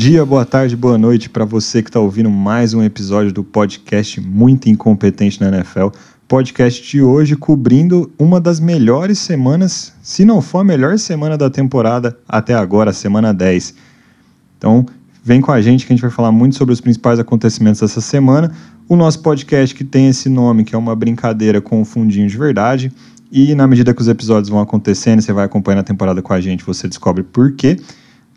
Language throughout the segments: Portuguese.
Dia, boa tarde, boa noite para você que está ouvindo mais um episódio do podcast Muito Incompetente na NFL. Podcast de hoje cobrindo uma das melhores semanas, se não for a melhor semana da temporada até agora, semana 10. Então, vem com a gente que a gente vai falar muito sobre os principais acontecimentos dessa semana. O nosso podcast que tem esse nome, que é uma brincadeira com o fundinho de verdade. E na medida que os episódios vão acontecendo, você vai acompanhando a temporada com a gente, você descobre por quê.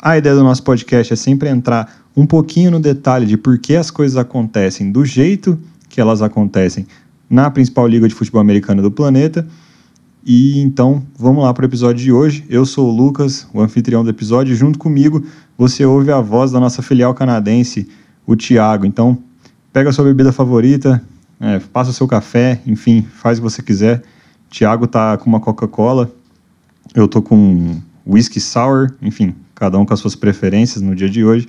A ideia do nosso podcast é sempre entrar um pouquinho no detalhe de por que as coisas acontecem do jeito que elas acontecem na principal liga de futebol americano do planeta. E então, vamos lá para o episódio de hoje. Eu sou o Lucas, o anfitrião do episódio, e junto comigo você ouve a voz da nossa filial canadense, o Tiago. Então, pega a sua bebida favorita, é, passa o seu café, enfim, faz o que você quiser. Tiago tá com uma Coca-Cola, eu tô com whisky sour, enfim, cada um com as suas preferências no dia de hoje.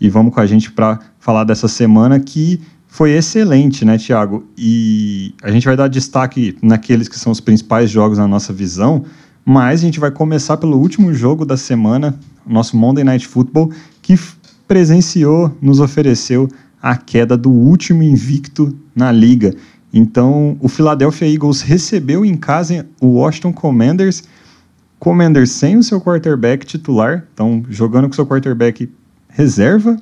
E vamos com a gente para falar dessa semana que foi excelente, né, Tiago? E a gente vai dar destaque naqueles que são os principais jogos na nossa visão, mas a gente vai começar pelo último jogo da semana, nosso Monday Night Football, que presenciou, nos ofereceu a queda do último invicto na liga. Então, o Philadelphia Eagles recebeu em casa o Washington Commanders Commanders sem o seu quarterback titular, então jogando com seu quarterback reserva.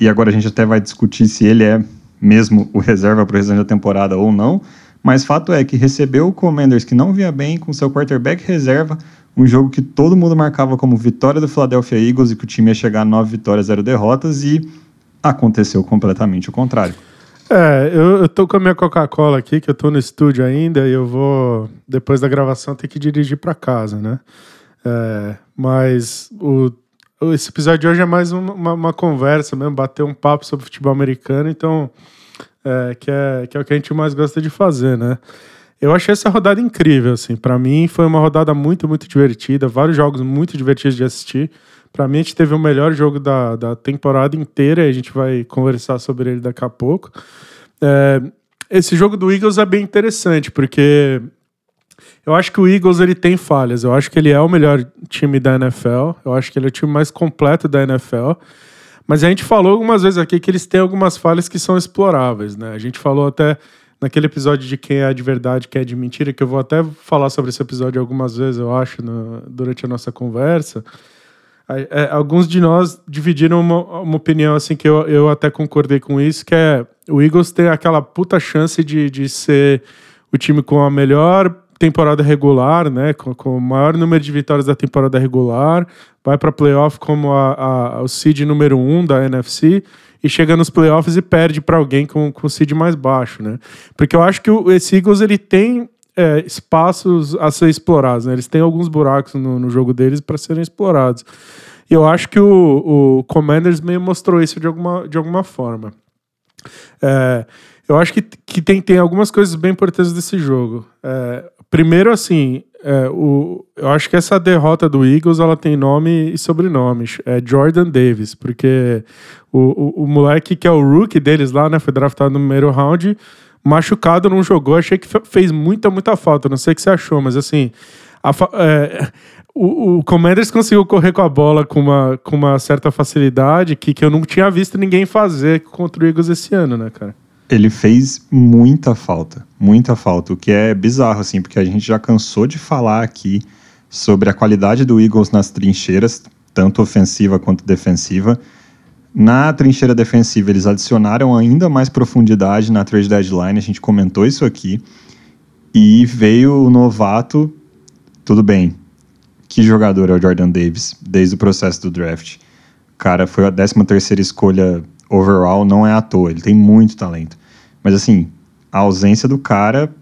E agora a gente até vai discutir se ele é mesmo o reserva para o restante da temporada ou não. Mas fato é que recebeu o Commanders que não vinha bem com seu quarterback reserva, um jogo que todo mundo marcava como vitória do Philadelphia Eagles e que o time ia chegar a nove vitórias, zero derrotas e aconteceu completamente o contrário. É, eu, eu tô com a minha Coca-Cola aqui, que eu tô no estúdio ainda, e eu vou, depois da gravação, ter que dirigir para casa, né? É, mas o, esse episódio de hoje é mais uma, uma, conversa mesmo, bater um papo sobre futebol americano, então, é, que, é, que é o que a gente mais gosta de fazer, né? Eu achei essa rodada incrível, assim. Para mim foi uma rodada muito, muito divertida. Vários jogos muito divertidos de assistir. Para mim, a gente teve o melhor jogo da, da temporada inteira e a gente vai conversar sobre ele daqui a pouco. É, esse jogo do Eagles é bem interessante, porque eu acho que o Eagles ele tem falhas. Eu acho que ele é o melhor time da NFL. Eu acho que ele é o time mais completo da NFL. Mas a gente falou algumas vezes aqui que eles têm algumas falhas que são exploráveis, né? A gente falou até naquele episódio de quem é de verdade, quem é de mentira, que eu vou até falar sobre esse episódio algumas vezes, eu acho, no, durante a nossa conversa. É, alguns de nós dividiram uma, uma, opinião assim que eu, eu até concordei com isso, que é o Eagles tem aquela puta chance de, de ser o time com a melhor temporada regular, né, com, com o maior número de vitórias da temporada regular, vai para playoff como a, a, o seed número um da NFC e chega nos playoffs e perde para alguém com, com o seed mais baixo, né? Porque eu acho que o, esse Eagles ele tem é, espaços a ser explorados. Né? Eles têm alguns buracos no, no jogo deles para serem explorados. E eu acho que o, o Commanders meio mostrou isso de alguma, de alguma forma. É, eu acho que, que tem, tem algumas coisas bem importantes desse jogo. É, primeiro, assim, é, o, eu acho que essa derrota do Eagles ela tem nome e sobrenome. É Jordan Davis, porque o, o, o moleque que é o rookie deles lá, né, foi draftado no primeiro round machucado, não jogou. Achei que fez muita, muita falta. Não sei o que você achou, mas assim. É, o, o, Commanders conseguiu correr com a bola com uma, com uma certa facilidade que, que eu não tinha visto ninguém fazer contra o Eagles esse ano, né, cara? Ele fez muita falta, muita falta, o que é bizarro, assim, porque a gente já cansou de falar aqui sobre a qualidade do Eagles nas trincheiras, tanto ofensiva quanto defensiva. Na trincheira defensiva, eles adicionaram ainda mais profundidade na trade deadline, a gente comentou isso aqui. E veio o novato, tudo bem. Que jogador é o Jordan Davis desde o processo do draft? Cara foi a 13 terceira escolha overall, não é à toa, ele tem muito talento. Mas assim, a ausência do cara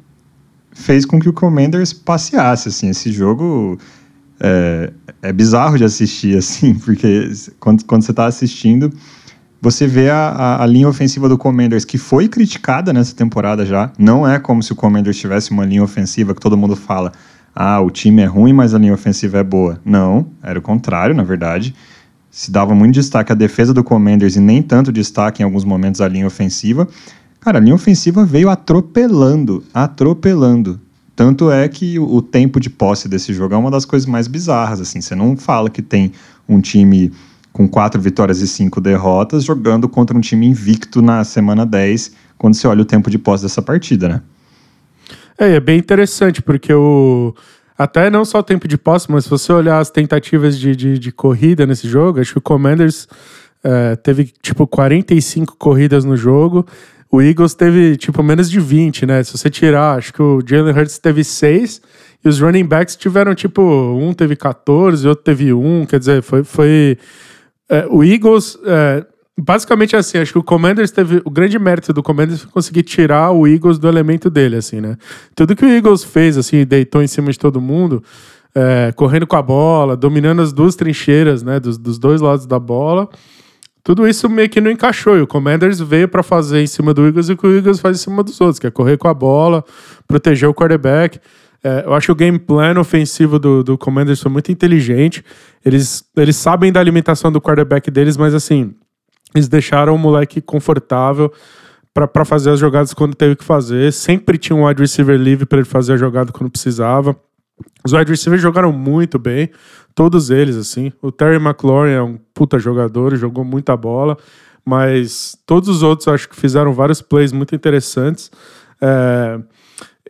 fez com que o Commanders passeasse, assim, esse jogo é, é bizarro de assistir, assim, porque quando, quando você está assistindo, você vê a, a, a, linha ofensiva do Commanders, que foi criticada nessa temporada já. Não é como se o Commanders tivesse uma linha ofensiva que todo mundo fala, ah, o time é ruim, mas a linha ofensiva é boa. Não, era o contrário, na verdade. Se dava muito destaque à defesa do Commanders e nem tanto destaque em alguns momentos à linha ofensiva. Cara, a linha ofensiva veio atropelando, atropelando. Tanto é que o, tempo de posse desse jogo é uma das coisas mais bizarras, assim. Você não fala que tem um time com quatro vitórias e cinco derrotas, jogando contra um time invicto na semana 10, quando você olha o tempo de posse dessa partida, né? É, é bem interessante, porque o. Até não só o tempo de posse, mas se você olhar as tentativas de, de, de corrida nesse jogo, acho que o Commanders é, teve tipo 45 corridas no jogo. O Eagles teve tipo menos de 20, né? Se você tirar, acho que o Jalen Hurts teve 6 e os running backs tiveram tipo, um teve 14, outro teve 1, quer dizer, foi. foi é, o Eagles. É, basicamente assim, acho que o Commanders teve. O grande mérito do Commanders foi conseguir tirar o Eagles do elemento dele, assim, né? Tudo que o Eagles fez, assim, deitou em cima de todo mundo, é, correndo com a bola, dominando as duas trincheiras, né? Dos, dos dois lados da bola. Tudo isso meio que não encaixou. E o Commanders veio para fazer em cima do Eagles e o que o Eagles faz em cima dos outros, que é correr com a bola, proteger o quarterback. É, eu acho que o game plan ofensivo do, do Commanders foi muito inteligente. Eles, eles sabem da alimentação do quarterback deles, mas assim, eles deixaram o moleque confortável para fazer as jogadas quando teve que fazer. Sempre tinha um wide receiver livre para ele fazer a jogada quando precisava. Os wide receivers jogaram muito bem, todos eles, assim. O Terry McLaurin é um puta jogador, jogou muita bola, mas todos os outros acho que fizeram vários plays muito interessantes. É,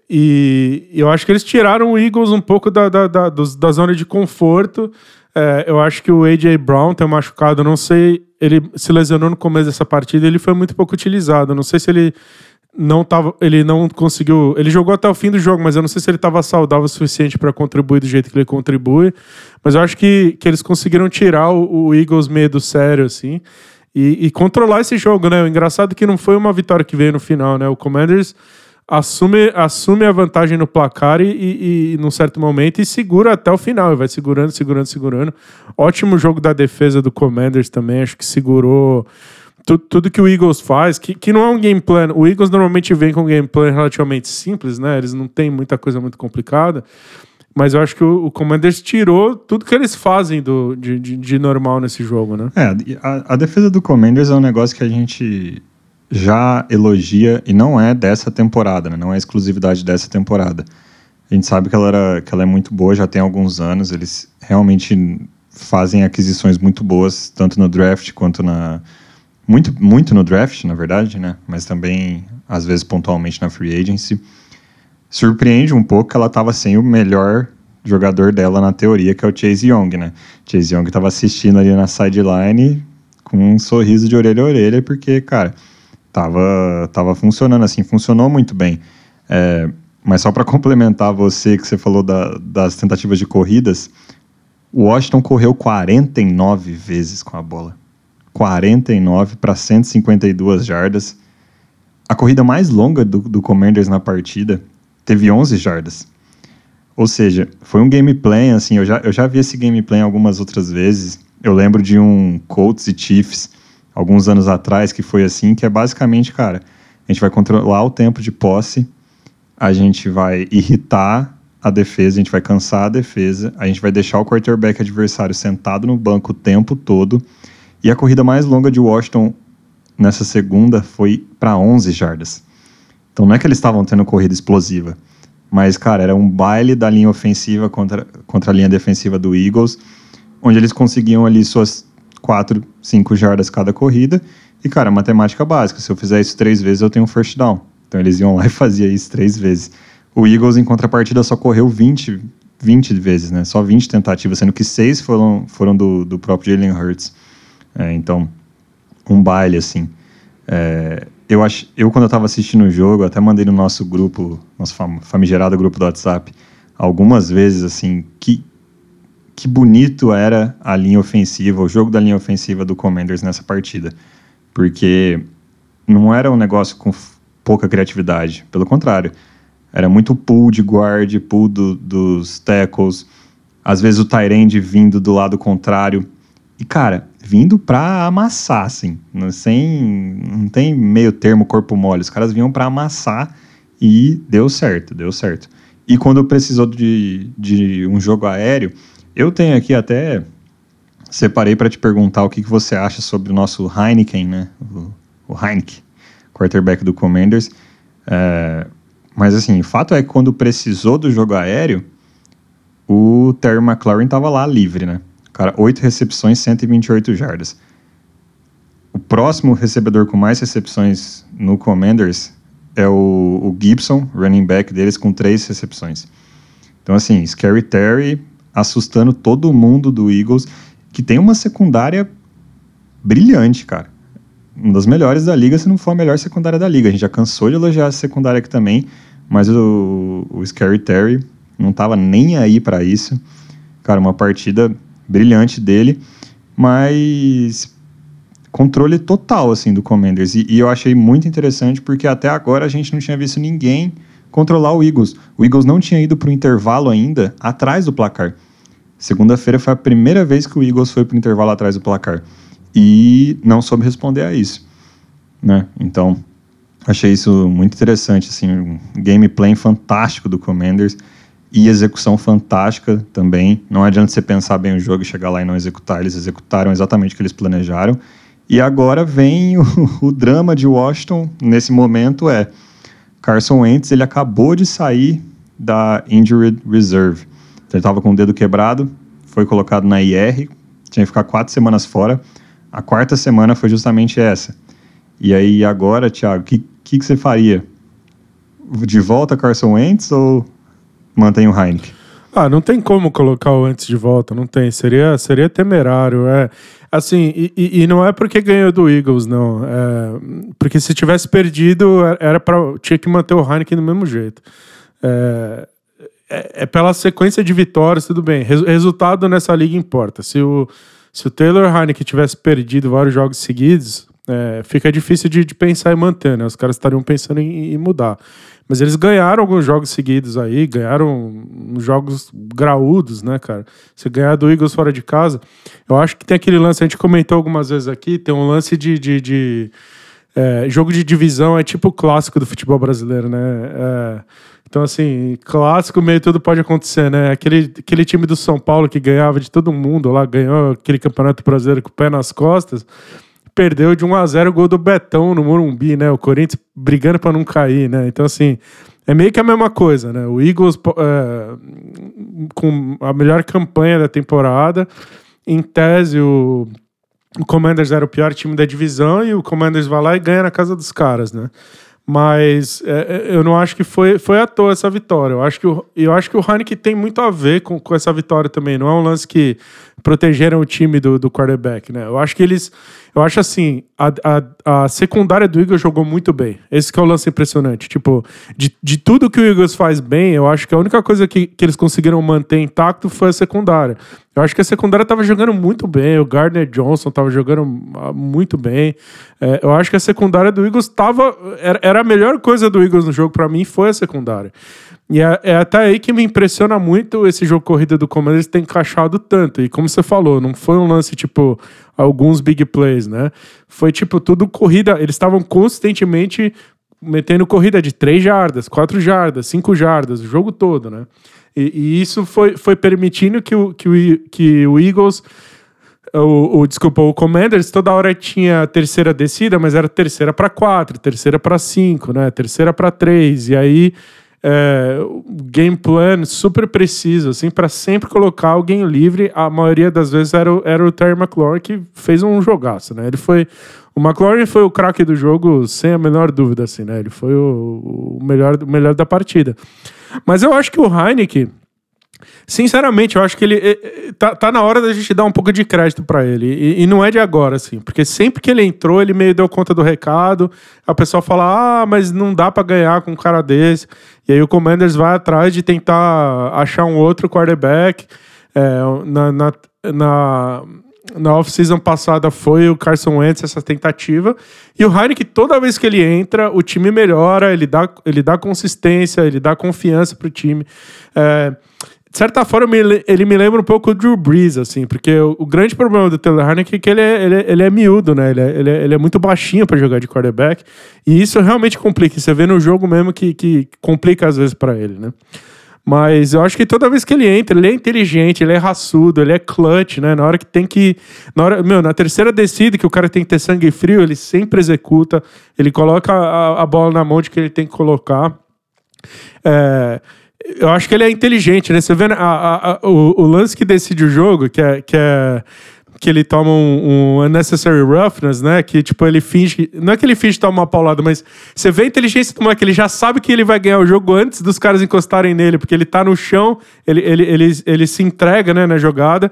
e eu acho que eles tiraram o Eagles um pouco da, da, da, da zona de conforto. É, eu acho que o A.J. Brown tem machucado, não sei, ele se lesionou no começo dessa partida, ele foi muito pouco utilizado. Não sei se ele não tava, ele não conseguiu, ele jogou até o fim do jogo, mas eu não sei se ele estava saudável o suficiente para contribuir do jeito que ele contribui. Mas eu acho que, que eles conseguiram tirar o, o Eagles meio do sério assim. E, e, controlar esse jogo, né? O engraçado é que não foi uma vitória que veio no final, né? O Commanders assume, assume a vantagem no placar e, e, e num certo momento e segura até o final. Vai segurando, segurando, segurando. Ótimo jogo da defesa do Commanders também. Acho que segurou tudo, tudo que o Eagles faz, que, que não é um game plan. O Eagles normalmente vem com um game plan relativamente simples, né? Eles não têm muita coisa muito complicada. Mas eu acho que o, o Commanders tirou tudo que eles fazem do, de, de, de normal nesse jogo, né? É, a, a defesa do Commanders é um negócio que a gente já elogia, e não é dessa temporada, né? não é exclusividade dessa temporada. A gente sabe que ela, era, que ela é muito boa, já tem alguns anos, eles realmente fazem aquisições muito boas, tanto no draft quanto na. Muito, muito no draft, na verdade, né? Mas também, às vezes, pontualmente na free agency. Surpreende um pouco que ela estava sem o melhor jogador dela na teoria, que é o Chase Young, né? Chase Young estava assistindo ali na sideline com um sorriso de orelha a orelha, porque, cara, tava, tava funcionando assim, funcionou muito bem. É, mas só para complementar você que você falou da, das tentativas de corridas, o Washington correu 49 vezes com a bola. 49 para 152 jardas. A corrida mais longa do, do Commanders na partida teve 11 jardas. Ou seja, foi um gameplay, assim, eu já, eu já vi esse gameplay algumas outras vezes. Eu lembro de um Colts e Chiefs alguns anos atrás que foi assim, que é basicamente, cara, a gente vai controlar o tempo de posse, a gente vai irritar a defesa, a gente vai cansar a defesa, a gente vai deixar o quarterback adversário sentado no banco o tempo todo. E a corrida mais longa de Washington nessa segunda foi para 11 jardas. Então não é que eles estavam tendo corrida explosiva, mas, cara, era um baile da linha ofensiva contra, contra a linha defensiva do Eagles, onde eles conseguiam ali suas 4, 5 jardas cada corrida. E, cara, matemática básica. Se eu fizer isso três vezes, eu tenho um first down. Então eles iam lá e faziam isso três vezes. O Eagles, em contrapartida, só correu 20, 20 vezes, né? Só 20 tentativas, sendo que seis foram, foram do, do próprio Jalen Hurts. É, então, um baile, assim. É, eu, ach, eu, quando eu estava assistindo o jogo, até mandei no nosso grupo, nosso famigerado grupo do WhatsApp, algumas vezes, assim, que, que bonito era a linha ofensiva, o jogo da linha ofensiva do Commanders nessa partida. Porque não era um negócio com pouca criatividade, pelo contrário. Era muito pull de guard, pull do, dos tackles, às vezes o Tyrande vindo do lado contrário. E, cara, vindo pra amassar, assim, sem, não tem meio termo corpo mole. Os caras vinham para amassar e deu certo, deu certo. E quando precisou de, de um jogo aéreo, eu tenho aqui até separei para te perguntar o que, que você acha sobre o nosso Heineken, né? O, o Heineken, quarterback do Commanders. É, mas assim, o fato é que quando precisou do jogo aéreo, o Terry McLaurin estava lá livre, né? Cara, 8 recepções, 128 jardas. O próximo recebedor com mais recepções no Commanders é o, o Gibson, running back deles, com 3 recepções. Então, assim, Scary Terry assustando todo mundo do Eagles, que tem uma secundária brilhante, cara. Uma das melhores da liga, se não for a melhor secundária da liga. A gente já cansou de elogiar a secundária aqui também, mas o, o Scary Terry não estava nem aí para isso. Cara, uma partida brilhante dele, mas controle total assim do Commanders. E, e, eu achei muito interessante porque até agora a gente não tinha visto ninguém controlar o Eagles. O Eagles não tinha ido para o intervalo ainda atrás do placar. Segunda-feira foi a primeira vez que o Eagles foi para o intervalo atrás do placar e não soube responder a isso, né? Então achei isso muito interessante, assim, um gameplay fantástico do Commanders e execução fantástica também. Não adianta você pensar bem o jogo e chegar lá e não executar. Eles executaram exatamente o que eles planejaram. E agora vem o, o drama de Washington nesse momento é Carson Wentz, ele acabou de sair da injured reserve. Ele estava com o dedo quebrado, foi colocado na IR, tinha que ficar quatro semanas fora. A quarta semana foi justamente essa. E aí agora, Thiago, o que, que, que, você faria? De volta Carson Wentz ou mantém o Heineken? Ah, não tem como colocar o Wentz de volta, não tem. Seria, seria temerário. É. Assim, e, e não é porque ganhou do Eagles, não. É, porque se tivesse perdido, era para tinha que manter o Heineken do mesmo jeito. É, é, é pela sequência de vitórias, tudo bem. resultado nessa liga importa. Se o, se o Taylor Heineken tivesse perdido vários jogos seguidos, é, fica difícil de, de, pensar em manter, né? Os caras estariam pensando em, em, mudar. Mas eles ganharam alguns jogos seguidos aí, ganharam jogos graúdos, né, cara? Você ganhar do Eagles fora de casa. Eu acho que tem aquele lance, a gente comentou algumas vezes aqui, tem um lance de. de, de é, jogo de divisão é tipo o clássico do futebol brasileiro, né? É, então, assim, clássico meio tudo pode acontecer, né? Aquele, aquele time do São Paulo que ganhava de todo mundo lá, ganhou aquele campeonato brasileiro com o pé nas costas, perdeu de 1 a 0 o gol do Betão no Morumbi, né? O Corinthians brigando para não cair, né? Então, assim, é meio que a mesma coisa, né? O Eagles é, com a melhor campanha da temporada, em tese, o, o Commanders era o pior time da divisão e o Commanders vai lá e ganha na casa dos caras, né? Mas é, é, eu não acho que foi, foi à toa essa vitória. Eu acho que o, eu acho que o Heineken tem muito a ver com, com essa vitória também. Não é um lance que protegeram o time do, do quarterback, né? Eu acho que eles. Eu acho assim, a, a, a secundária do Eagles jogou muito bem. Esse é o lance impressionante. Tipo, de, de tudo que o Eagles faz bem, eu acho que a única coisa que, que eles conseguiram manter intacto foi a secundária. Eu acho que a secundária estava jogando muito bem, o Gardner Johnson estava jogando ah, muito bem. É, eu acho que a secundária do Eagles estava. Era, era a melhor coisa do Eagles no jogo para mim, foi a secundária. E é, é, até aí que me impressiona muito esse jogo corrida do Commanders ter encaixado tanto. E como você falou, não foi um lance tipo alguns big plays, né? Foi tipo tudo corrida. Eles estavam consistentemente metendo corrida de 3 jardas, 4 jardas, 5 jardas, o jogo todo, né? E, e, isso foi, foi permitindo que o, que o, que o Eagles. O, o, desculpa, o Commanders toda hora tinha terceira descida, mas era terceira para quatro, terceira para cinco, né? Terceira para três. E aí é, game plan super preciso, assim, para sempre colocar alguém livre. A maioria das vezes era o, era o Terry McLaurin que fez um jogaço, né? Ele foi. O McLaurin foi o craque do jogo, sem a menor dúvida, assim, né? Ele foi o, o, melhor, o melhor da partida. Mas eu acho que o Heineken Sinceramente, eu acho que ele. Eh, eh, tá, tá na hora da gente dar um pouco de crédito para ele. E, e, não é de agora, assim. Porque sempre que ele entrou, ele meio deu conta do recado. A pessoa fala: ah, mas não dá para ganhar com um cara desse. E aí o Commanders vai atrás de tentar achar um outro quarterback. É, na, na, na, na off-season passada foi o Carson Wentz essa tentativa. E o Heineken, toda vez que ele entra, o time melhora, ele dá, ele dá consistência, ele dá confiança pro time. É, de certa forma, ele me lembra um pouco o Drew Brees, assim, porque o, grande problema do Taylor Heineken é que ele é, ele é, ele é miúdo, né? Ele é, ele é, ele é muito baixinho para jogar de quarterback, e isso realmente complica. Você vê no jogo mesmo que, que complica às vezes para ele, né? Mas eu acho que toda vez que ele entra, ele é inteligente, ele é raçudo, ele é clutch, né? Na hora que tem que. Na, hora, meu, na terceira descida, que o cara tem que ter sangue frio, ele sempre executa, ele coloca a, a bola na mão de que ele tem que colocar. É, eu acho que ele é inteligente, né? Você vê a, a, a, o, o, lance que decide o jogo, que é, que é que ele toma um, um, unnecessary roughness, né? Que, tipo, ele finge. Não é que ele finge tomar uma paulada, mas você vê a inteligência do moleque, ele já sabe que ele vai ganhar o jogo antes dos caras encostarem nele, porque ele tá no chão, ele, ele, ele, ele se entrega, né, na jogada.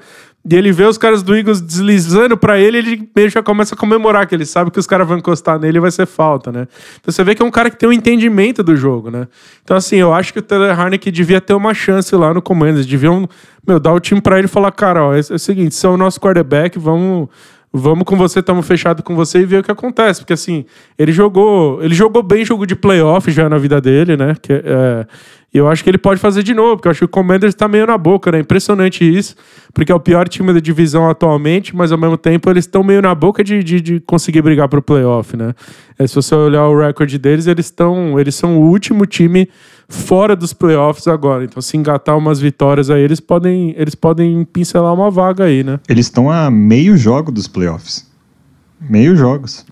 E ele vê os caras do Eagles deslizando para ele, ele meio já começa a comemorar, que ele sabe que os caras vão encostar nele e vai ser falta, né? Então você vê que é um cara que tem um entendimento do jogo, né? Então, assim, eu acho que o Taylor Harnick devia ter uma chance lá no Commanders. Deviam, meu, dar o time para ele e falar, cara, ó, é, é o seguinte, você é o nosso quarterback, vamos vamos com você, estamos fechados com você e ver o que acontece. Porque assim, ele jogou. Ele jogou bem jogo de playoff já na vida dele, né? Que, é, e eu acho que ele pode fazer de novo, porque eu acho que o Commanders está meio na boca, né? Impressionante isso, porque é o pior time da divisão atualmente, mas ao mesmo tempo eles estão meio na boca de, de, de conseguir brigar para o playoff, né? É, se você olhar o recorde deles, eles estão. Eles são o último time fora dos playoffs agora. Então, se engatar umas vitórias aí, eles podem, eles podem pincelar uma vaga aí, né? Eles estão a meio jogo dos playoffs. Meio jogos.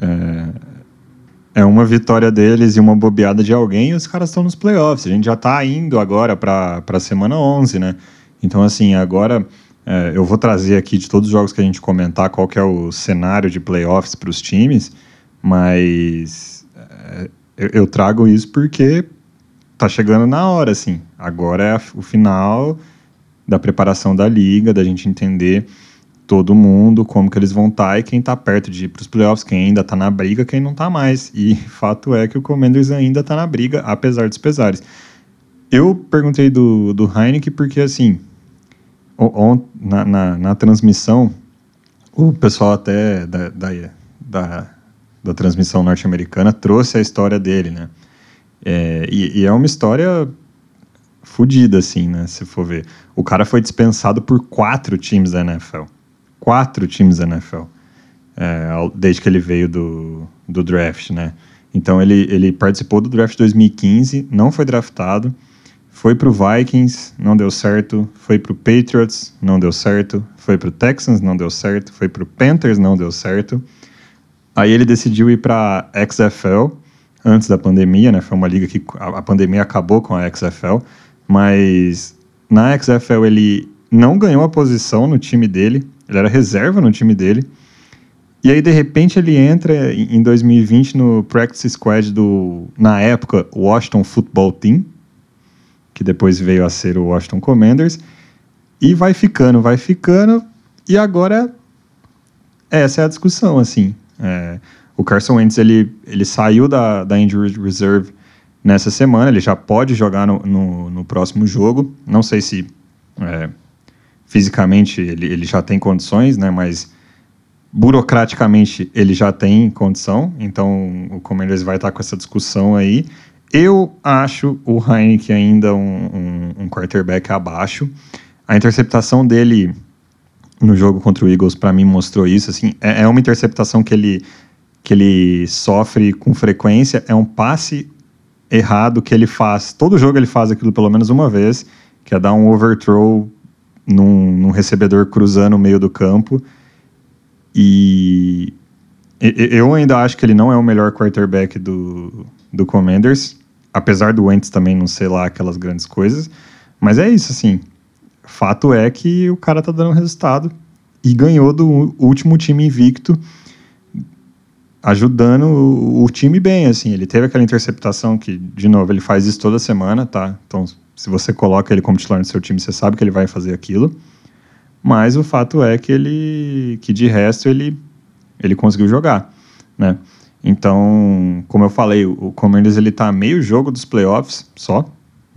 É é uma vitória deles e uma bobeada de alguém e os caras estão nos playoffs. A gente já está indo agora para a semana 11, né? Então, assim, agora é, eu vou trazer aqui de todos os jogos que a gente comentar qual que é o cenário de playoffs para os times, mas é, eu, trago isso porque tá chegando na hora, assim. Agora é o final da preparação da liga, da gente entender todo mundo, como que eles vão estar tá, e quem está perto de ir para os playoffs, quem ainda está na briga, quem não está mais. E fato é que o Commanders ainda está na briga, apesar dos pesares. Eu perguntei do, do Heineken porque, assim, on, na, na, na, transmissão, o pessoal até da, da, da, da transmissão norte-americana trouxe a história dele, né? É, e, e é uma história fodida, assim, né? Se for ver. O cara foi dispensado por quatro times da NFL quatro times da NFL, é, desde que ele veio do, do draft, né? Então ele, ele participou do draft 2015, não foi draftado, foi para o Vikings, não deu certo, foi para o Patriots, não deu certo, foi para o Texans, não deu certo, foi para o Panthers, não deu certo. Aí ele decidiu ir para XFL antes da pandemia, né? Foi uma liga que a pandemia acabou com a XFL, mas na XFL ele não ganhou a posição no time dele, ele era reserva no time dele. E aí, de repente, ele entra em 2020 no practice squad do, na época, Washington Football Team, que depois veio a ser o Washington Commanders, e vai ficando, vai ficando, e agora essa é a discussão, assim. É, o Carson Wentz, ele, ele saiu da, da injury reserve nessa semana, ele já pode jogar no, no, no próximo jogo, não sei se é, fisicamente ele, ele já tem condições, né? Mas burocraticamente ele já tem condição, então o Commanders vai estar com essa discussão aí. Eu acho o Heineken ainda um, um, um quarterback abaixo. A interceptação dele no jogo contra o Eagles, para mim, mostrou isso. Assim, é, é, uma interceptação que ele, que ele sofre com frequência, é um passe errado que ele faz. Todo jogo ele faz aquilo pelo menos uma vez, que é dar um overthrow num, num recebedor cruzando o meio do campo. E eu ainda acho que ele não é o melhor quarterback do, do Commanders, apesar do Wentz também não ser lá aquelas grandes coisas. Mas é isso, assim. Fato é que o cara tá dando resultado e ganhou do último time invicto, ajudando o, o time bem, assim. Ele teve aquela interceptação que, de novo, ele faz isso toda semana, tá? Então, se você coloca ele como titular no seu time, você sabe que ele vai fazer aquilo. Mas o fato é que ele, que de resto ele, ele conseguiu jogar, né? Então, como eu falei, o Commanders ele tá meio jogo dos playoffs só.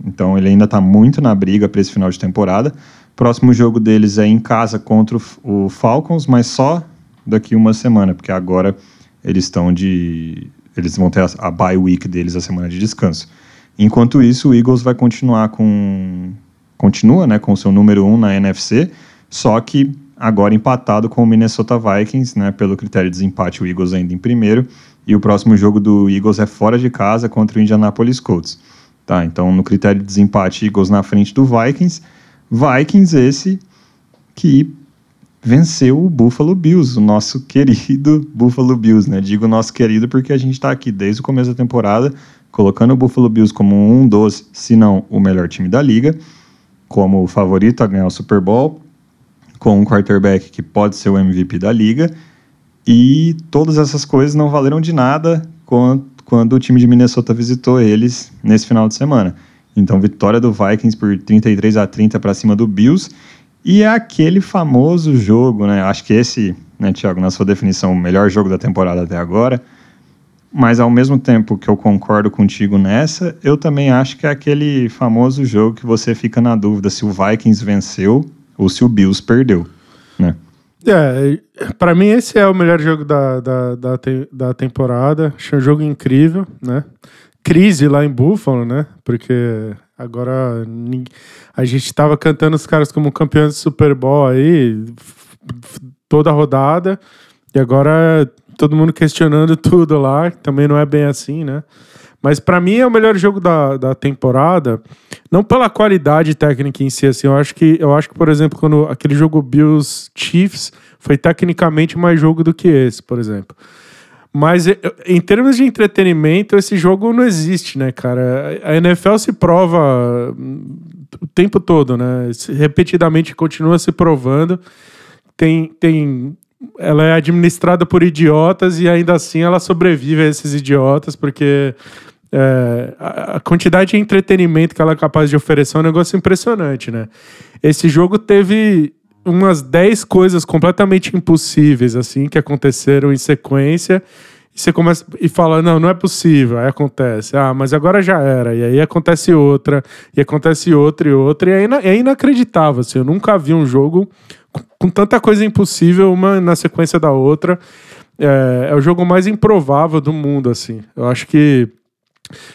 Então ele ainda está muito na briga para esse final de temporada. Próximo jogo deles é em casa contra o Falcons, mas só daqui uma semana, porque agora eles estão de eles vão ter a, a bye week deles a semana de descanso. Enquanto isso, o Eagles vai continuar com. Continua né, com o seu número 1 um na NFC, só que agora empatado com o Minnesota Vikings, né? Pelo critério de desempate, o Eagles ainda em primeiro. E o próximo jogo do Eagles é fora de casa contra o Indianapolis Colts. Tá, então no critério de desempate, Eagles na frente do Vikings. Vikings esse que venceu o Buffalo Bills, o nosso querido Buffalo Bills, né? Digo nosso querido porque a gente está aqui desde o começo da temporada colocando o Buffalo Bills como um dos, se não o melhor time da liga, como o favorito a ganhar o Super Bowl, com um quarterback que pode ser o MVP da liga, e todas essas coisas não valeram de nada quando, o time de Minnesota visitou eles nesse final de semana. Então, vitória do Vikings por 33 a 30 para cima do Bills. E é aquele famoso jogo, né? Acho que esse, né, Thiago, na sua definição, o melhor jogo da temporada até agora. Mas ao mesmo tempo que eu concordo contigo nessa, eu também acho que é aquele famoso jogo que você fica na dúvida se o Vikings venceu ou se o Bills perdeu, né? É, para mim esse é o melhor jogo da, da, da, da temporada. Achei um jogo incrível, né? Crise lá em Buffalo, né? Porque agora a gente tava cantando os caras como campeões do Super Bowl aí toda a rodada e agora todo mundo questionando tudo lá, também não é bem assim, né? Mas para mim é o melhor jogo da, da temporada, não pela qualidade técnica em si, assim, eu acho que, eu acho que por exemplo, quando aquele jogo Bills Chiefs foi tecnicamente mais jogo do que esse, por exemplo. Mas em termos de entretenimento, esse jogo não existe, né, cara? A NFL se prova o tempo todo, né? Repetidamente continua se provando. Tem, tem ela é administrada por idiotas e ainda assim ela sobrevive a esses idiotas, porque é, a, quantidade de entretenimento que ela é capaz de oferecer é um negócio impressionante, né? Esse jogo teve umas 10 coisas completamente impossíveis, assim, que aconteceram em sequência. E você começa e fala, não, não é possível. Aí acontece, ah, mas agora já era. E aí acontece outra, e acontece outra e outra. E é, é inacreditável, assim. Eu nunca vi um jogo com tanta coisa impossível, uma na sequência da outra. É, é o jogo mais improvável do mundo, assim. Eu acho que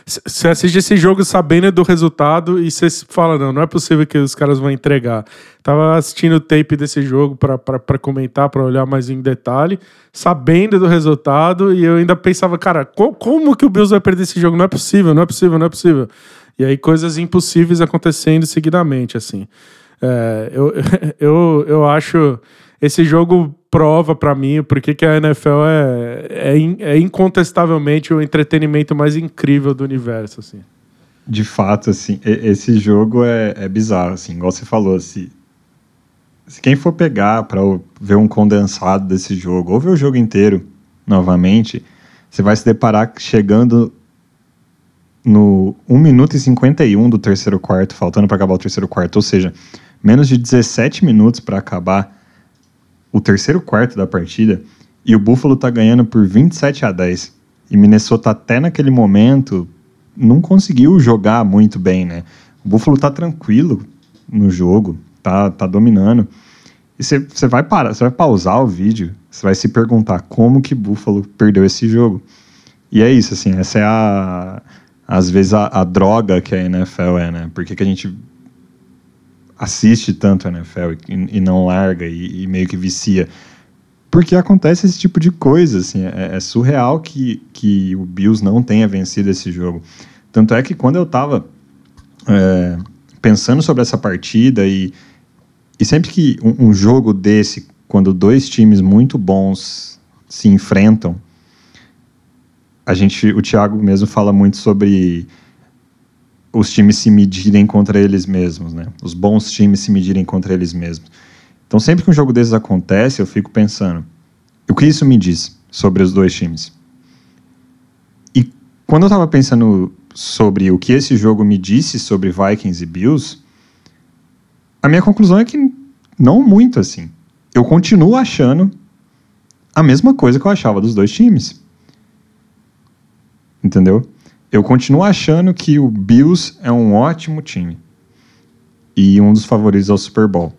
você assiste esse jogo sabendo do resultado e você fala, não, não é possível que os caras vão entregar. Tava assistindo o tape desse jogo para comentar, para olhar mais em detalhe, sabendo do resultado, e eu ainda pensava, cara, co como que o Bills vai perder esse jogo? Não é possível, não é possível, não é possível. E aí coisas impossíveis acontecendo seguidamente, assim. É, eu, eu, eu acho esse jogo prova para mim porque que a NFL é, é, é, incontestavelmente o entretenimento mais incrível do universo, assim. De fato, assim, esse jogo é, é bizarro, assim, igual você falou, se, se quem for pegar para ver um condensado desse jogo, ou ver o jogo inteiro novamente, você vai se deparar chegando no 1 minuto e 51 do terceiro quarto, faltando para acabar o terceiro quarto, ou seja, menos de 17 minutos para acabar o terceiro quarto da partida e o Buffalo tá ganhando por 27 a 10. E Minnesota até naquele momento não conseguiu jogar muito bem, né? O Buffalo tá tranquilo no jogo, tá, tá dominando. E você vai parar, você vai pausar o vídeo, você vai se perguntar como que Buffalo perdeu esse jogo. E é isso, assim, essa é a às vezes a, a droga que a NFL é, né? Por que, que a gente assiste tanto a NFL e, e não larga e, e, meio que vicia. Porque acontece esse tipo de coisa, assim, é, é, surreal que, que o Bills não tenha vencido esse jogo. Tanto é que quando eu estava é, pensando sobre essa partida e, e sempre que um, um jogo desse, quando dois times muito bons se enfrentam, a gente, o Thiago mesmo fala muito sobre os times se medirem contra eles mesmos, né? Os bons times se medirem contra eles mesmos. Então, sempre que um jogo desses acontece, eu fico pensando: o que isso me diz sobre os dois times? E quando eu estava pensando sobre o que esse jogo me disse sobre Vikings e Bills, a minha conclusão é que não muito assim. Eu continuo achando a mesma coisa que eu achava dos dois times. Entendeu? Eu continuo achando que o Bills é um ótimo time e um dos favoritos ao Super Bowl.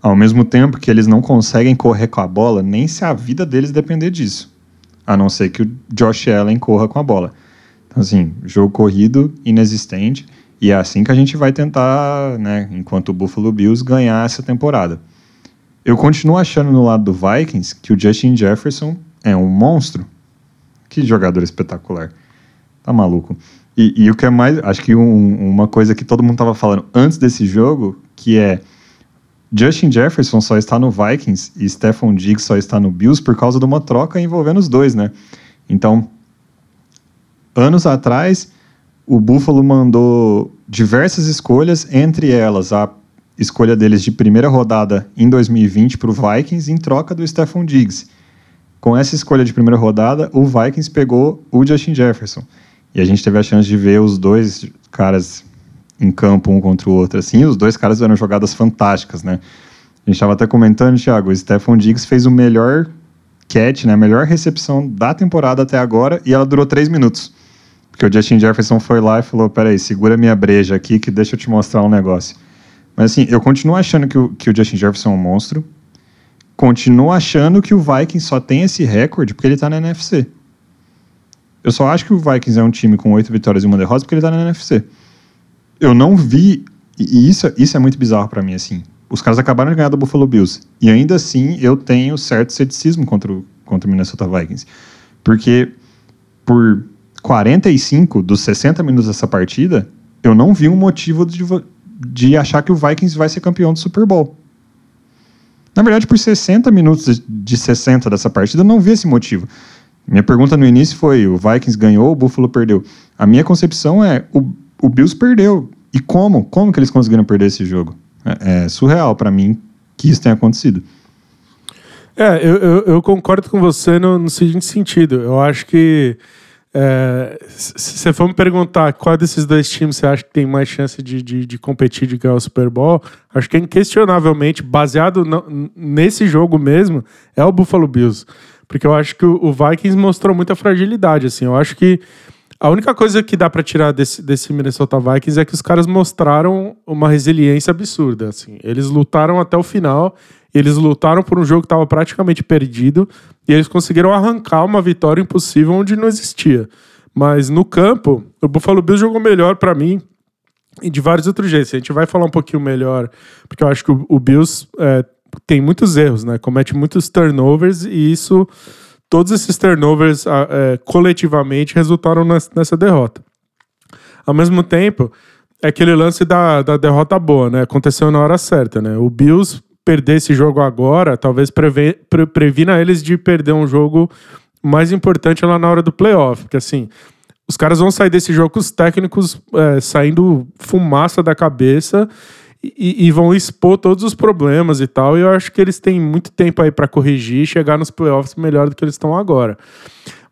Ao mesmo tempo que eles não conseguem correr com a bola, nem se a vida deles depender disso. A não ser que o Josh Allen corra com a bola. Então, assim, jogo corrido inexistente. E é assim que a gente vai tentar, né, enquanto o Buffalo Bills, ganhar essa temporada. Eu continuo achando no lado do Vikings que o Justin Jefferson é um monstro. Que jogador espetacular. Tá maluco. E, e o que é mais. Acho que um, uma coisa que todo mundo tava falando antes desse jogo, que é. Justin Jefferson só está no Vikings e Stephon Diggs só está no Bills por causa de uma troca envolvendo os dois, né? Então, anos atrás, o Buffalo mandou diversas escolhas, entre elas a escolha deles de primeira rodada em 2020 para o Vikings em troca do Stephon Diggs. Com essa escolha de primeira rodada, o Vikings pegou o Justin Jefferson. E a gente teve a chance de ver os dois caras em campo um contra o outro. Assim, os dois caras eram jogadas fantásticas, né? A gente estava até comentando, Thiago, o Stephon Diggs fez o melhor catch, né, a melhor recepção da temporada até agora, e ela durou três minutos. Porque o Justin Jefferson foi lá e falou: peraí, segura minha breja aqui que deixa eu te mostrar um negócio. Mas assim, eu continuo achando que o, que o Justin Jefferson é um monstro. Continuo achando que o Vikings só tem esse recorde porque ele está na NFC. Eu só acho que o Vikings é um time com oito vitórias e uma derrota porque ele está na NFC. Eu não vi. E isso, isso é muito bizarro para mim, assim. Os caras acabaram de ganhar do Buffalo Bills. E ainda assim, eu tenho certo ceticismo contra o, contra o Minnesota Vikings. Porque por 45 dos 60 minutos dessa partida, eu não vi um motivo de, de achar que o Vikings vai ser campeão do Super Bowl. Na verdade, por 60 minutos de 60 dessa partida, eu não vi esse motivo. Minha pergunta no início foi: o Vikings ganhou, o Buffalo perdeu. A minha concepção é: o, o Bills perdeu. E como? Como que eles conseguiram perder esse jogo? É, é surreal para mim que isso tenha acontecido. É, eu, eu, eu concordo com você no, no seguinte sentido. Eu acho que é, se você for me perguntar qual desses dois times você acha que tem mais chance de, de, de competir de ganhar o Super Bowl, acho que inquestionavelmente, baseado no, nesse jogo mesmo, é o Buffalo Bills. Porque eu acho que o, Vikings mostrou muita fragilidade. Assim, eu acho que a única coisa que dá para tirar desse, desse Minnesota Vikings é que os caras mostraram uma resiliência absurda. Assim. Eles lutaram até o final, eles lutaram por um jogo que estava praticamente perdido e eles conseguiram arrancar uma vitória impossível onde não existia. Mas no campo, o Buffalo Bills jogou melhor para mim e de vários outros jeitos. A gente vai falar um pouquinho melhor, porque eu acho que o, o Bills é, tem muitos erros, né? Comete muitos turnovers e isso, todos esses turnovers é, coletivamente resultaram nessa derrota. Ao mesmo tempo, é aquele lance da, da derrota boa, né? Aconteceu na hora certa, né? O Bills perder esse jogo agora, talvez preve, pre, previna eles de perder um jogo mais importante lá na hora do playoff. Porque assim, os caras vão sair desse jogo com os técnicos é, saindo fumaça da cabeça e, e, vão expor todos os problemas e tal. E eu acho que eles têm muito tempo aí para corrigir e chegar nos playoffs melhor do que eles estão agora.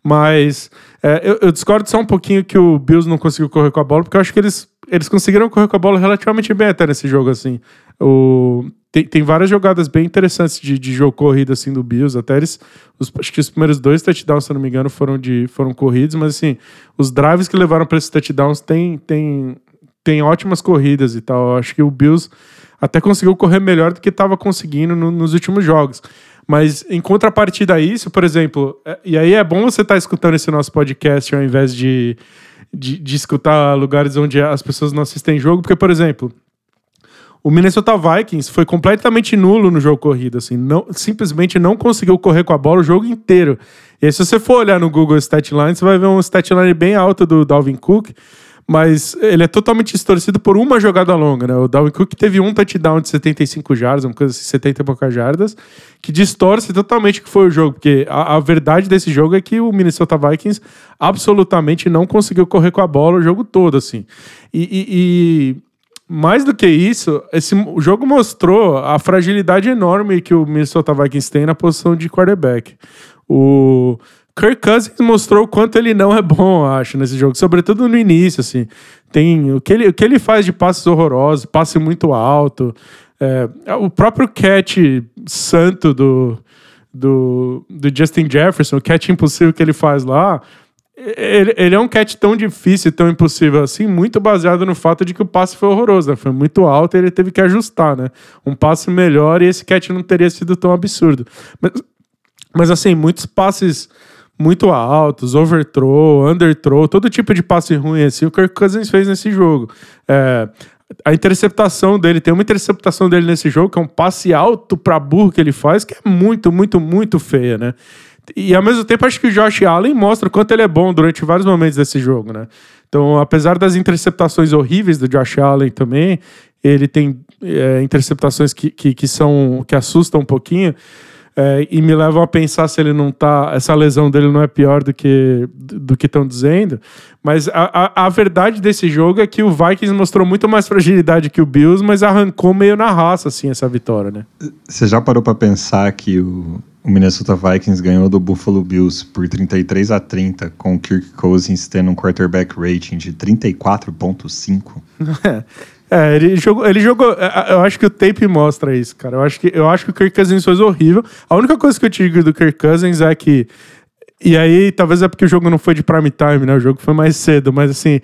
Mas é, eu, eu, discordo só um pouquinho que o Bills não conseguiu correr com a bola, porque eu acho que eles, eles conseguiram correr com a bola relativamente bem até nesse jogo, assim. O, tem, tem várias jogadas bem interessantes de, de jogo corrido, assim, do Bills. Até eles. Os, acho que os primeiros dois touchdowns, se não me engano, foram, de, foram corridos, mas assim, os drives que levaram para esses touchdowns tem, tem, tem ótimas corridas e tal. acho que o Bills até conseguiu correr melhor do que estava conseguindo no, nos últimos jogos. Mas em contrapartida a isso, por exemplo, é, e aí é bom você estar tá escutando esse nosso podcast ao invés de, de, de escutar lugares onde as pessoas não assistem jogo, porque, por exemplo, o Minnesota Vikings foi completamente nulo no jogo corrido, assim, não, simplesmente não conseguiu correr com a bola o jogo inteiro. E aí, se você for olhar no Google Statline, você vai ver um statline bem alto do Dalvin Cook, mas ele é totalmente distorcido por uma jogada longa, né? O Dalvin Cook teve um touchdown de 75 jardas, uma coisa assim, 70 e poucas jardas, que distorce totalmente o que foi o jogo, porque a, a, verdade desse jogo é que o Minnesota Vikings absolutamente não conseguiu correr com a bola o jogo todo, assim. e, e, e mais do que isso, esse, o jogo mostrou a fragilidade enorme que o Minnesota Vikings tem na posição de quarterback. O Kirk Cousins mostrou o quanto ele não é bom, acho, nesse jogo, sobretudo no início, assim. Tem o que ele, o que ele faz de passes horrorosos, passe muito alto. É, o próprio catch santo do, do, do Justin Jefferson, o catch impossível que ele faz lá, ele, ele, é um catch tão difícil, tão impossível assim, muito baseado no fato de que o passe foi horroroso, né? Foi muito alto e ele teve que ajustar, né? Um passe melhor e esse catch não teria sido tão absurdo. Mas, mas assim, muitos passes muito altos, overthrow, underthrow, todo tipo de passe ruim assim, o Kirk Cousins fez nesse jogo. É, a interceptação dele, tem uma interceptação dele nesse jogo, que é um passe alto para burro que ele faz, que é muito, muito, muito feia, né? E ao mesmo tempo, acho que o Josh Allen mostra o quanto ele é bom durante vários momentos desse jogo, né? Então, apesar das interceptações horríveis do Josh Allen também, ele tem é, interceptações que, que, que, são que assustam um pouquinho. É, e me levam a pensar se ele não tá. Essa lesão dele não é pior do que do que estão dizendo. Mas a, a, a, verdade desse jogo é que o Vikings mostrou muito mais fragilidade que o Bills, mas arrancou meio na raça, assim, essa vitória, né? Você já parou para pensar que o, o Minnesota Vikings ganhou do Buffalo Bills por 33 a 30, com o Kirk Cousins tendo um quarterback rating de 34,5? É, ele jogou, ele jogou. É, é, eu acho que o tape mostra isso, cara. Eu acho que, eu acho que o Kirk Cousins fez horrível. A única coisa que eu te digo do Kirk Cousins é que. E aí, talvez é porque o jogo não foi de prime time, né? O jogo foi mais cedo, mas assim.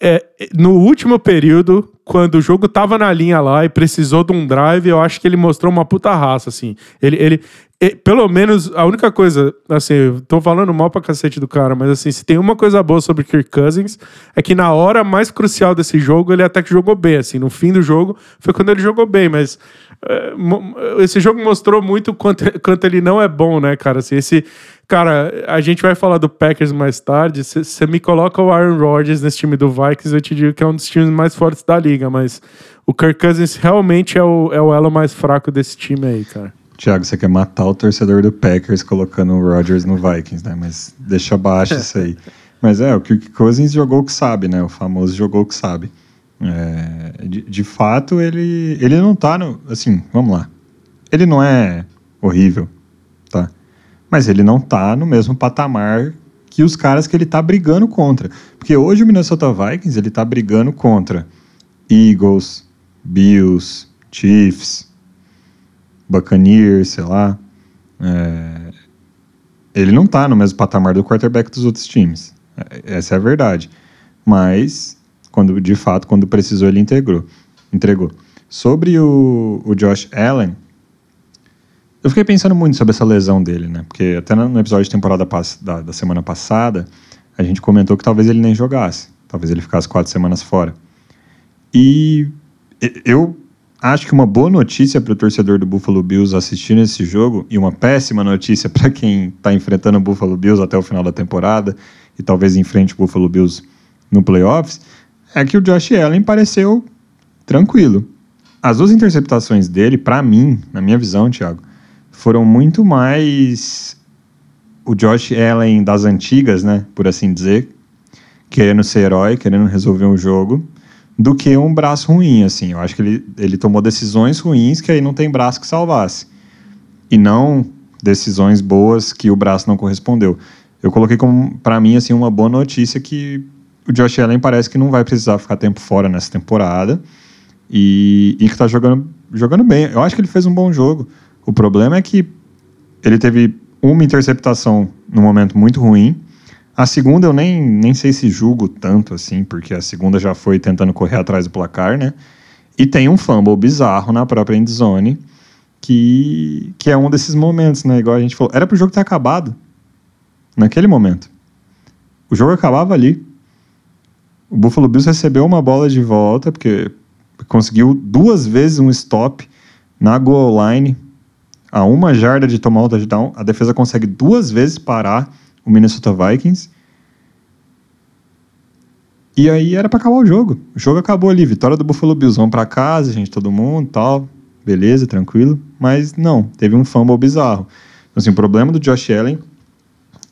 É, no último período, quando o jogo tava na linha lá e precisou de um drive, eu acho que ele mostrou uma puta raça, assim. Ele, ele, pelo menos, a única coisa, assim, tô falando mal pra cacete do cara, mas assim, se tem uma coisa boa sobre Kirk Cousins, é que na hora mais crucial desse jogo, ele até que jogou bem, assim, no fim do jogo, foi quando ele jogou bem, mas esse jogo mostrou muito quanto, quanto ele não é bom, né, cara, assim, esse, cara, a gente vai falar do Packers mais tarde, você me coloca o Aaron Rodgers nesse time do Vikings, eu te digo que é um dos times mais fortes da liga, mas o Kirk Cousins realmente é o, é o elo mais fraco desse time aí, cara. Thiago, você quer matar o torcedor do Packers colocando o Rodgers no Vikings, né? Mas deixa abaixo isso aí. Mas é, o Kirk Cousins jogou o que sabe, né? O famoso jogou o que sabe. É, de, de, fato, ele, ele não tá no. Assim, vamos lá. Ele não é horrível, tá? Mas ele não tá no mesmo patamar que os caras que ele tá brigando contra. Porque hoje o Minnesota Vikings, ele tá brigando contra Eagles, Bills, Chiefs, Buccaneers, sei lá. É, ele não está no mesmo patamar do quarterback dos outros times. É, essa é a verdade. Mas, quando de fato, quando precisou, ele integrou, entregou. Sobre o, o Josh Allen, eu fiquei pensando muito sobre essa lesão dele, né? Porque até no episódio de temporada da, da semana passada, a gente comentou que talvez ele nem jogasse. Talvez ele ficasse quatro semanas fora. E eu acho que uma boa notícia para o torcedor do Buffalo Bills assistindo esse jogo e uma péssima notícia para quem está enfrentando o Buffalo Bills até o final da temporada e talvez enfrente o Buffalo Bills no playoffs é que o Josh Allen pareceu tranquilo. As duas interceptações dele, para mim, na minha visão, Thiago, foram muito mais o Josh Allen das antigas, né, por assim dizer, querendo ser herói, querendo resolver um jogo do que um braço ruim, assim. Eu acho que ele, ele tomou decisões ruins que aí não tem braço que salvasse. E não decisões boas que o braço não correspondeu. Eu coloquei como, para mim, assim, uma boa notícia que o Josh Allen parece que não vai precisar ficar tempo fora nessa temporada e, e que está jogando, jogando bem. Eu acho que ele fez um bom jogo. O problema é que ele teve uma interceptação num momento muito ruim, a segunda eu nem, nem sei se julgo tanto assim, porque a segunda já foi tentando correr atrás do placar, né? E tem um fumble bizarro na própria endzone, que, que é um desses momentos, né? Igual a gente falou. Era pro jogo ter acabado. Naquele momento. O jogo acabava ali. O Buffalo Bills recebeu uma bola de volta, porque conseguiu duas vezes um stop na goal line, a uma jarda de tomar o touchdown. A defesa consegue duas vezes parar o Minnesota Vikings. E aí era para acabar o jogo. O jogo acabou ali, vitória do Buffalo Bills. Vamos para casa, gente, todo mundo, tal. Beleza, tranquilo. Mas não, teve um fumble bizarro. Então, assim, o problema do Josh Allen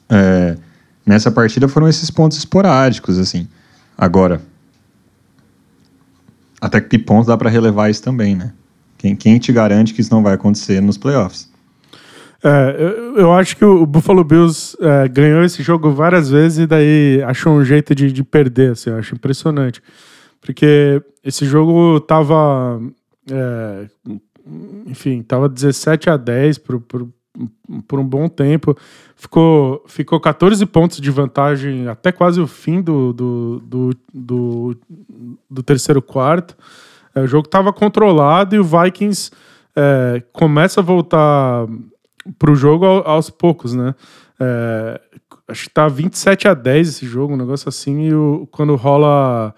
é, nessa partida foram esses pontos esporádicos, assim. Agora, até que pontos dá para relevar isso também, né? Quem, quem te garante que isso não vai acontecer nos playoffs? É, eu, eu, acho que o Buffalo Bills é, ganhou esse jogo várias vezes e daí achou um jeito de, de perder, assim, eu acho impressionante. Porque esse jogo tava. É, enfim, tava 17 a 10 por, por, por um bom tempo. Ficou, ficou 14 pontos de vantagem até quase o fim do, do, do, do, do terceiro quarto. É, o jogo estava controlado e o Vikings é, começa a voltar pro jogo aos poucos, né? É, acho que tá 27 a 10 esse jogo, um negócio assim, e o, quando rola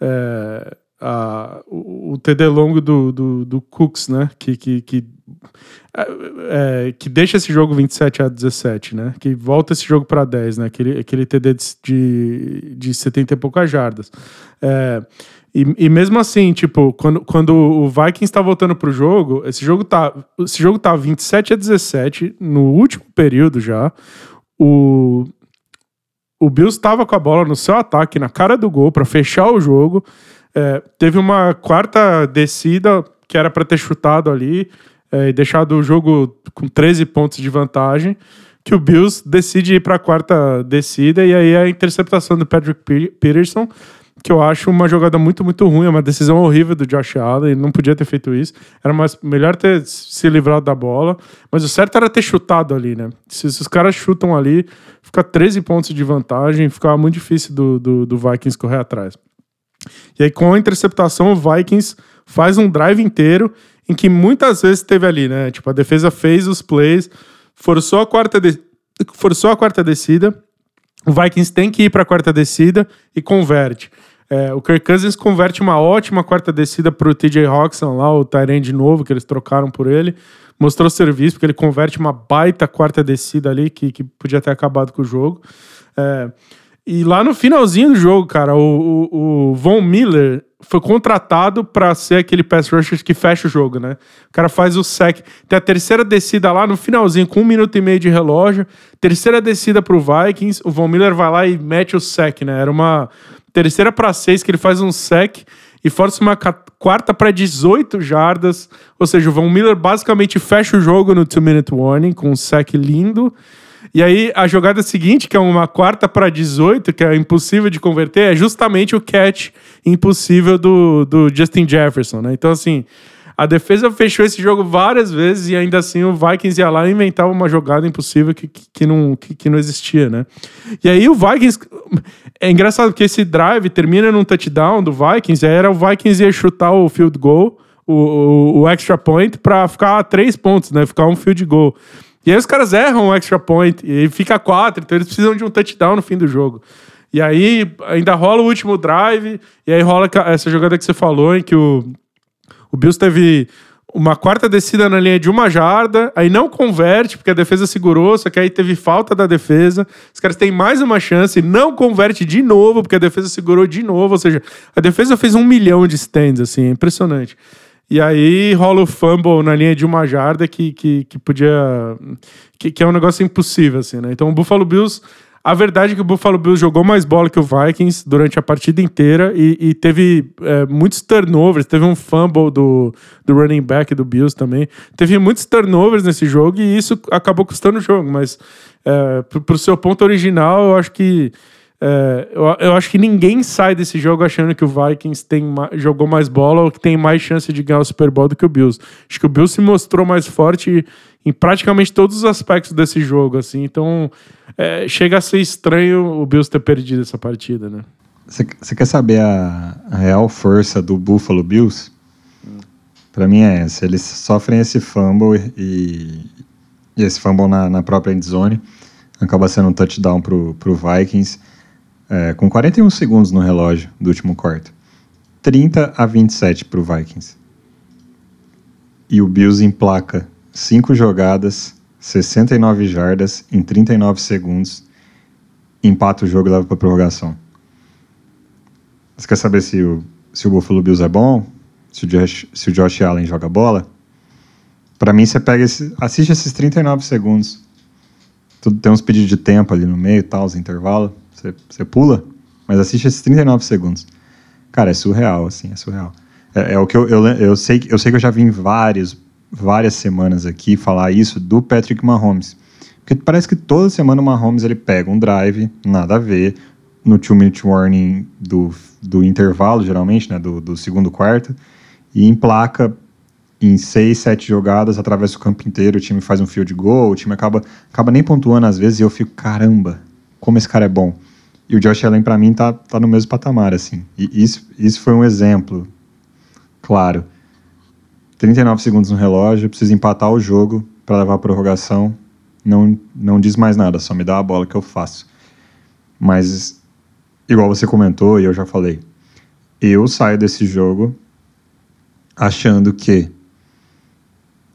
é, a, o, o TD longo do, do, do Cooks, né? Que, que, que é, que deixa esse jogo 27 a 17, né? Que volta esse jogo para 10, né? Aquele, aquele TD de, de 70 e poucas jardas. É, e, e, mesmo assim, tipo, quando, quando o Vikings tá voltando pro jogo, esse jogo tá, esse jogo tá 27 a 17 no último período já. O, o Bills estava com a bola no seu ataque, na cara do gol, para fechar o jogo. É, teve uma quarta descida que era para ter chutado ali é, e deixado o jogo com 13 pontos de vantagem. Que o Bills decide ir para a quarta descida e aí a interceptação do Patrick Peterson que eu acho uma jogada muito, muito ruim, é uma decisão horrível do Josh Allen, ele não podia ter feito isso. Era mais, melhor ter se livrado da bola, mas o certo era ter chutado ali, né? Se, se os caras chutam ali, fica 13 pontos de vantagem, ficava muito difícil do, do, do Vikings correr atrás. E aí, com a interceptação, o Vikings faz um drive inteiro em que muitas vezes teve ali, né? Tipo, a defesa fez os plays, forçou a quarta, de... forçou a quarta descida, o Vikings tem que ir para a quarta descida e converte. É, o Kirk Cousins converte uma ótima quarta descida para o TJ Hawkinson lá, o Tyrande novo, que eles trocaram por ele. Mostrou serviço, porque ele converte uma baita quarta descida ali, que, que podia ter acabado com o jogo. É, e lá no finalzinho do jogo, cara, o, o, o Von Miller foi contratado para ser aquele pass rusher que fecha o jogo, né? O cara faz o sec. Tem a terceira descida lá no finalzinho, com um minuto e meio de relógio. Terceira descida pro Vikings. O Von Miller vai lá e mete o sec, né? Era uma terceira para seis que ele faz um sec e força uma quarta para 18 jardas. Ou seja, o Von Miller basicamente fecha o jogo no two-minute warning com um sec lindo. E aí a jogada seguinte, que é uma quarta para 18, que é impossível de converter, é justamente o catch impossível do, do Justin Jefferson, né? Então, assim, a defesa fechou esse jogo várias vezes e ainda assim o Vikings ia lá e inventava uma jogada impossível que, que, que não, que, que, não existia, né? E aí o Vikings. É engraçado porque esse drive termina num touchdown do Vikings, aí era o Vikings ia chutar o field goal, o, o, o extra point, para ficar três pontos, né? Ficar um field goal. E aí os caras erram o extra point e fica quatro, então eles precisam de um touchdown no fim do jogo. E aí ainda rola o último drive, e aí rola essa jogada que você falou, em que o, o Bills teve uma quarta descida na linha de uma jarda, aí não converte, porque a defesa segurou, só que aí teve falta da defesa. Os caras têm mais uma chance, não converte de novo, porque a defesa segurou de novo. Ou seja, a defesa fez um milhão de stands, assim, é impressionante. E aí rola o fumble na linha de uma jarda que, que, que podia. Que, que é um negócio impossível, assim, né? Então o Buffalo Bills. A verdade é que o Buffalo Bills jogou mais bola que o Vikings durante a partida inteira e, e teve é, muitos turnovers. Teve um fumble do, do running back do Bills também. Teve muitos turnovers nesse jogo e isso acabou custando o jogo. Mas, é, pro, pro seu ponto original, eu acho que é, eu, eu, acho que ninguém sai desse jogo achando que o Vikings tem, jogou mais bola ou que tem mais chance de ganhar o Super Bowl do que o Bills. Acho que o Bills se mostrou mais forte em praticamente todos os aspectos desse jogo, assim. Então, é, chega a ser estranho o Bills ter perdido essa partida, né? Você quer saber a, a, real força do Buffalo Bills? Para mim é essa. Eles sofrem esse fumble e, e esse fumble na, na própria endzone acaba sendo um touchdown pro, pro Vikings é, com 41 segundos no relógio do último quarto. 30 a 27 para o Vikings. E o Bills emplaca 5 jogadas, 69 jardas em 39 segundos. Empata o jogo e leva para prorrogação. Você quer saber se o, se o Buffalo Bills é bom? Se o Josh, se o Josh Allen joga bola? Para mim, você pega esse, assiste esses 39 segundos. Tem uns pedidos de tempo ali no meio, tal, os intervalos. Você, pula, mas assiste esses 39 segundos. Cara, é surreal, assim, é surreal. É, é o que eu, eu, eu, sei, eu sei que eu já vi em vários, várias semanas aqui falar isso do Patrick Mahomes. Porque parece que toda semana o Mahomes ele pega um drive, nada a ver, no two-minute warning do, do intervalo, geralmente, né, do, do segundo quarto, e emplaca em seis, sete jogadas, atravessa o campo inteiro, o time faz um field goal, o time acaba, acaba nem pontuando às vezes, e eu fico, caramba, como esse cara é bom. E o Josh Allen, para mim, tá, tá no mesmo patamar, assim. E isso, isso foi um exemplo, claro. 39 segundos no relógio, preciso empatar o jogo para levar a prorrogação. Não, não diz mais nada, só me dá a bola que eu faço. Mas, igual você comentou e eu já falei, eu saio desse jogo achando que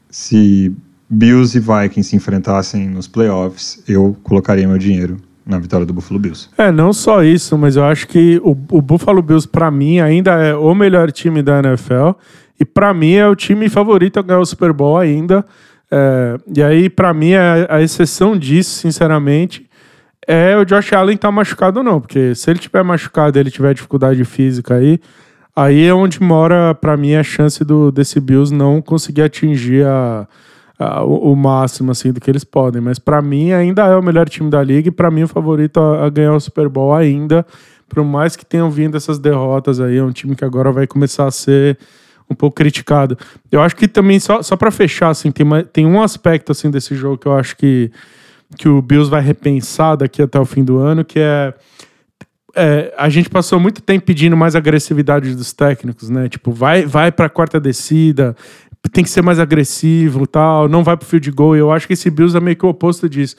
se Bills e Vikings se enfrentassem nos playoffs, eu colocaria meu dinheiro na vitória do Buffalo Bills. É, não só isso, mas eu acho que o, o Buffalo Bills, para mim, ainda é o melhor time da NFL. E para mim é o time favorito a ganhar o Super Bowl ainda. É, e aí, para mim, a, a, exceção disso, sinceramente, é o Josh Allen tá machucado ou não. Porque se ele tiver machucado ele tiver dificuldade física aí, aí é onde mora, para mim, a chance do, desse Bills não conseguir atingir a o, o, máximo assim do que eles podem. Mas para mim ainda é o melhor time da liga e para mim o favorito a, a, ganhar o Super Bowl ainda. Por mais que tenham vindo essas derrotas aí, é um time que agora vai começar a ser um pouco criticado. Eu acho que também, só, só para fechar, assim, tem, tem um aspecto assim desse jogo que eu acho que, que o Bills vai repensar daqui até o fim do ano, que é é, a gente passou muito tempo pedindo mais agressividade dos técnicos, né? Tipo, vai, vai para quarta descida, tem que ser mais agressivo tal, não vai pro field goal. Eu acho que esse Bills é meio que o oposto disso.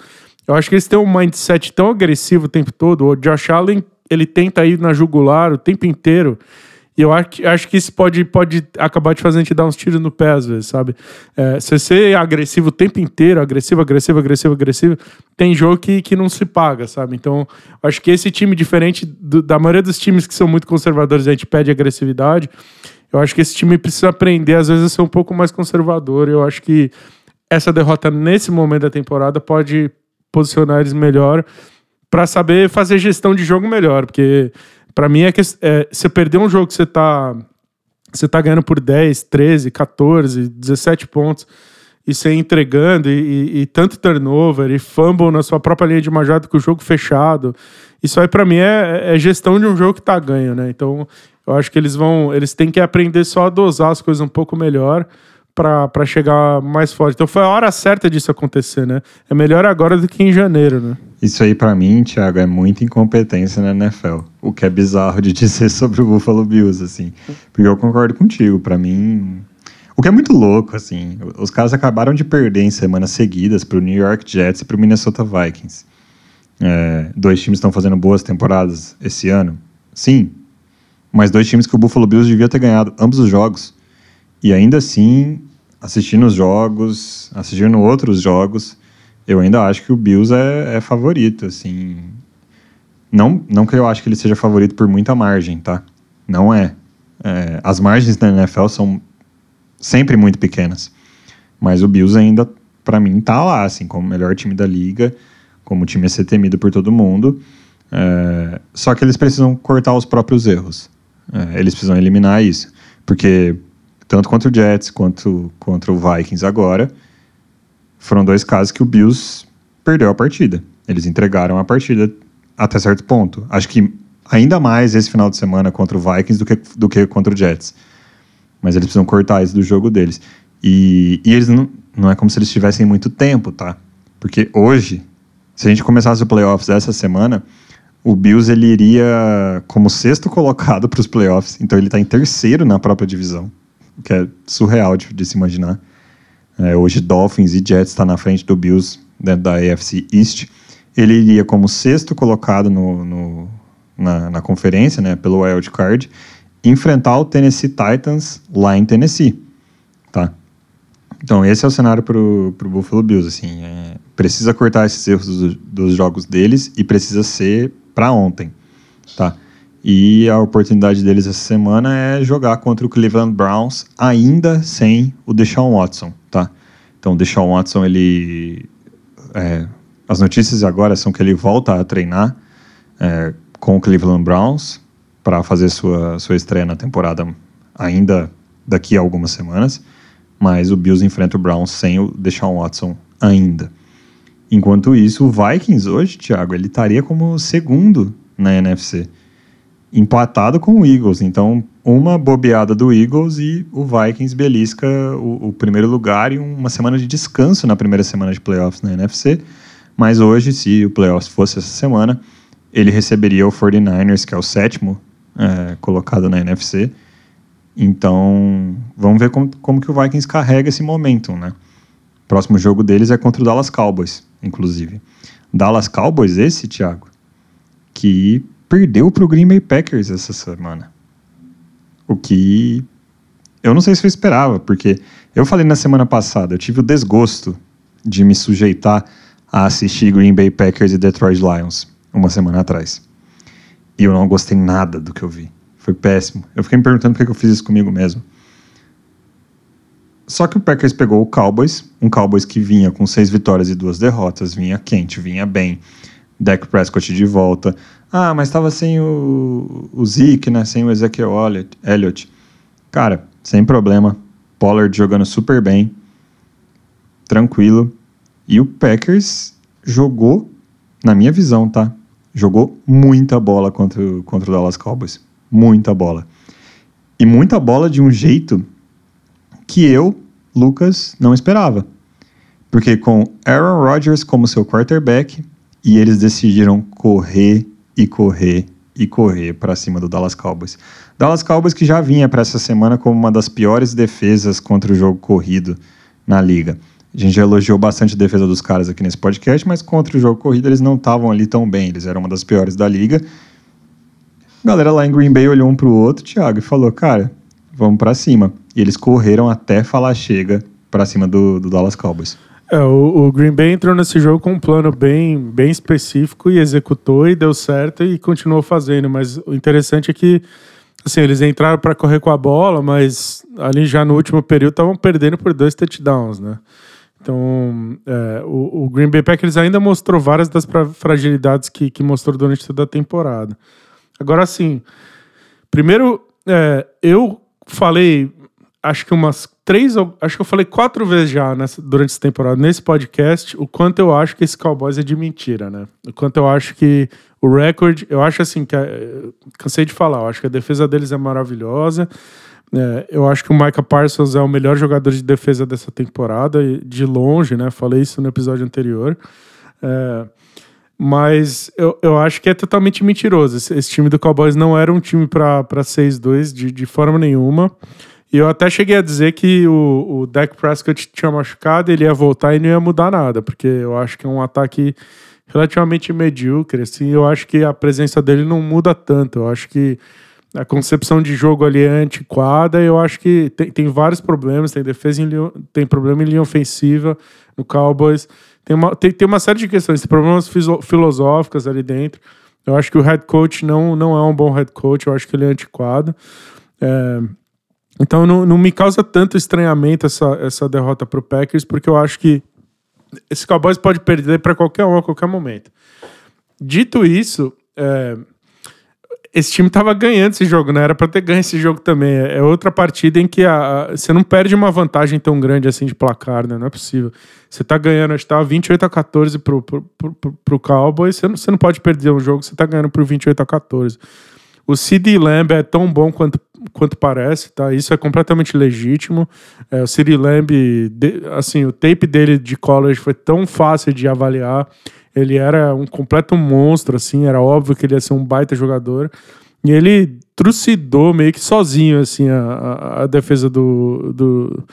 Eu acho que eles têm um mindset tão agressivo o tempo todo. O Josh Allen, ele tenta ir na jugular o tempo inteiro. E eu acho, acho que isso pode, pode acabar te fazendo te dar uns tiros no pé, às vezes, sabe? É, se você é agressivo o tempo inteiro, agressivo, agressivo, agressivo, agressivo, tem jogo que, que não se paga, sabe? Então, acho que esse time, diferente do, da maioria dos times que são muito conservadores, a gente pede agressividade. Eu acho que esse time precisa aprender, às vezes, a ser um pouco mais conservador. Eu acho que essa derrota nesse momento da temporada pode posicionar eles melhor para saber fazer gestão de jogo melhor. Porque, para mim, é que é, você perder um jogo que você tá, você tá ganhando por 10, 13, 14, 17 pontos e você entregando e, e, e, tanto turnover e fumble na sua própria linha de majado com o jogo fechado. Isso aí para mim é, é, gestão de um jogo que tá ganho, né? Então eu acho que eles vão, eles têm que aprender só a dosar as coisas um pouco melhor para chegar mais forte. Então foi a hora certa disso acontecer, né? É melhor agora do que em janeiro, né? Isso aí para mim, Thiago, é muita incompetência na NFL. O que é bizarro de dizer sobre o Buffalo Bills, assim. Porque eu concordo contigo, para mim, o que é muito louco, assim, os caras acabaram de perder em semanas seguidas para o New York Jets e para o Minnesota Vikings. É, dois times estão fazendo boas temporadas esse ano? Sim, mas dois times que o Buffalo Bills devia ter ganhado ambos os jogos. E ainda assim, assistindo os jogos, assistindo outros jogos, eu ainda acho que o Bills é, é favorito, assim. Não, não que eu acho que ele seja favorito por muita margem, tá? Não é. é as margens da NFL são sempre muito pequenas. Mas o Bills ainda, para mim, tá lá, assim, como o melhor time da liga, como time a ser temido por todo mundo. É, só que eles precisam cortar os próprios erros. É, eles precisam eliminar isso. Porque tanto contra o Jets quanto contra o Vikings agora, foram dois casos que o Bills perdeu a partida. Eles entregaram a partida até certo ponto. Acho que ainda mais esse final de semana contra o Vikings do que, do que contra o Jets. Mas eles precisam cortar isso do jogo deles. E, e eles não, não é como se eles tivessem muito tempo, tá? Porque hoje, se a gente começasse o playoffs essa semana, o Bills ele iria como sexto colocado para os playoffs, então ele está em terceiro na própria divisão, o que é surreal de, de se imaginar. É, hoje Dolphins e Jets está na frente do Bills dentro da AFC East. Ele iria como sexto colocado no, no na, na, conferência, né, pelo wild card, enfrentar o Tennessee Titans lá em Tennessee, tá? Então esse é o cenário para o Buffalo Bills, assim, é, precisa cortar esses erros dos, dos jogos deles e precisa ser para ontem, tá? E a oportunidade deles essa semana é jogar contra o Cleveland Browns ainda sem o Deshaun Watson, tá? Então, o Deshaun Watson, ele... É, as notícias agora são que ele volta a treinar é, com o Cleveland Browns para fazer sua, sua estreia na temporada ainda daqui a algumas semanas, mas o Bills enfrenta o Browns sem o Deshaun Watson ainda. Enquanto isso, o Vikings hoje, Thiago, ele estaria como segundo na NFC, empatado com o Eagles. Então, uma bobeada do Eagles e o Vikings belisca o, o, primeiro lugar e uma semana de descanso na primeira semana de playoffs na NFC. Mas hoje, se o playoffs fosse essa semana, ele receberia o 49ers, que é o sétimo é, colocado na NFC. Então, vamos ver como, como que o Vikings carrega esse momento, né? O próximo jogo deles é contra o Dallas Cowboys inclusive. Dallas Cowboys, esse, Thiago, que perdeu para o Green Bay Packers essa semana. O que eu não sei se eu esperava, porque Eu falei na semana passada, eu tive o desgosto de me sujeitar a assistir Green Bay Packers e Detroit Lions uma semana atrás. E eu não gostei nada do que eu vi. Foi péssimo. Eu fiquei me perguntando por que eu fiz isso comigo mesmo. Só que o Packers pegou o Cowboys, um Cowboys que vinha com seis vitórias e duas derrotas, vinha quente, vinha bem. Dak Prescott de volta. Ah, mas estava sem o, o Zeke, né? Sem o Ezekiel Elliott. Cara, sem problema. Pollard jogando super bem. Tranquilo. E o Packers jogou, na minha visão, tá? Jogou muita bola contra, contra o Dallas Cowboys. Muita bola. E muita bola de um jeito que eu, Lucas, não esperava. Porque com Aaron Rodgers como seu quarterback, e eles decidiram correr e correr e correr para cima do Dallas Cowboys. Dallas Cowboys que já vinha para essa semana como uma das piores defesas contra o jogo corrido na liga. A gente já elogiou bastante a defesa dos caras aqui nesse podcast, mas contra o jogo corrido eles não estavam ali tão bem, eles eram uma das piores da liga. A galera lá em Green Bay olhou um pro outro, Thiago, e falou: Cara, vamos para cima. E eles correram até falar chega para cima do, do, Dallas Cowboys. É, o, o, Green Bay entrou nesse jogo com um plano bem, bem específico e executou e deu certo e continuou fazendo. Mas o interessante é que assim, eles entraram para correr com a bola, mas ali já no último período estavam perdendo por dois touchdowns, né? Então, é, o, o, Green Bay Packers ainda mostrou várias das fragilidades que, que mostrou durante toda a temporada. Agora, assim, primeiro, é, eu falei, acho que umas três, acho que eu falei quatro vezes já nessa, durante essa temporada, nesse podcast, o quanto eu acho que esse Cowboys é de mentira, né? O quanto eu acho que o recorde, eu acho assim, que é, cansei de falar, eu acho que a defesa deles é maravilhosa. É, eu acho que o Micah Parsons é o melhor jogador de defesa dessa temporada, de longe, né? Falei isso no episódio anterior. É, mas eu, eu acho que é totalmente mentiroso. Esse, esse time do Cowboys não era um time para 6-2 de, de forma nenhuma. E eu até cheguei a dizer que o, o Dak Prescott tinha machucado, ele ia voltar e não ia mudar nada, porque eu acho que é um ataque relativamente medíocre. Assim, eu acho que a presença dele não muda tanto. Eu acho que a concepção de jogo ali é antiquada. Eu acho que tem, tem vários problemas. Tem defesa em tem problema em linha ofensiva no Cowboys. Tem uma, tem, tem uma série de questões, tem problemas filosóficas ali dentro. Eu acho que o head coach não, não é um bom head coach. Eu acho que ele é antiquado. É, então não, não me causa tanto estranhamento essa, essa derrota para o Packers, porque eu acho que esse Cowboys pode perder para qualquer um a qualquer momento. Dito isso, é, esse time tava ganhando esse jogo, né? Era pra ter ganho esse jogo também. É outra partida em que a, a, você não perde uma vantagem tão grande assim de placar, né? Não é possível. Você tá ganhando, acho que tava 28 a 14 pro, pro, pro, pro, Cowboys. Você não, você não pode perder um jogo, você tá ganhando por 28 a 14. O CD Lamb é tão bom quanto, quanto parece, tá? Isso é completamente legítimo. É, o CD Lamb, de, assim, o tape dele de college foi tão fácil de avaliar. Ele era um completo monstro, assim, era óbvio que ele ia ser um baita jogador. E ele trucidou meio que sozinho, assim, a, a, a defesa do, do,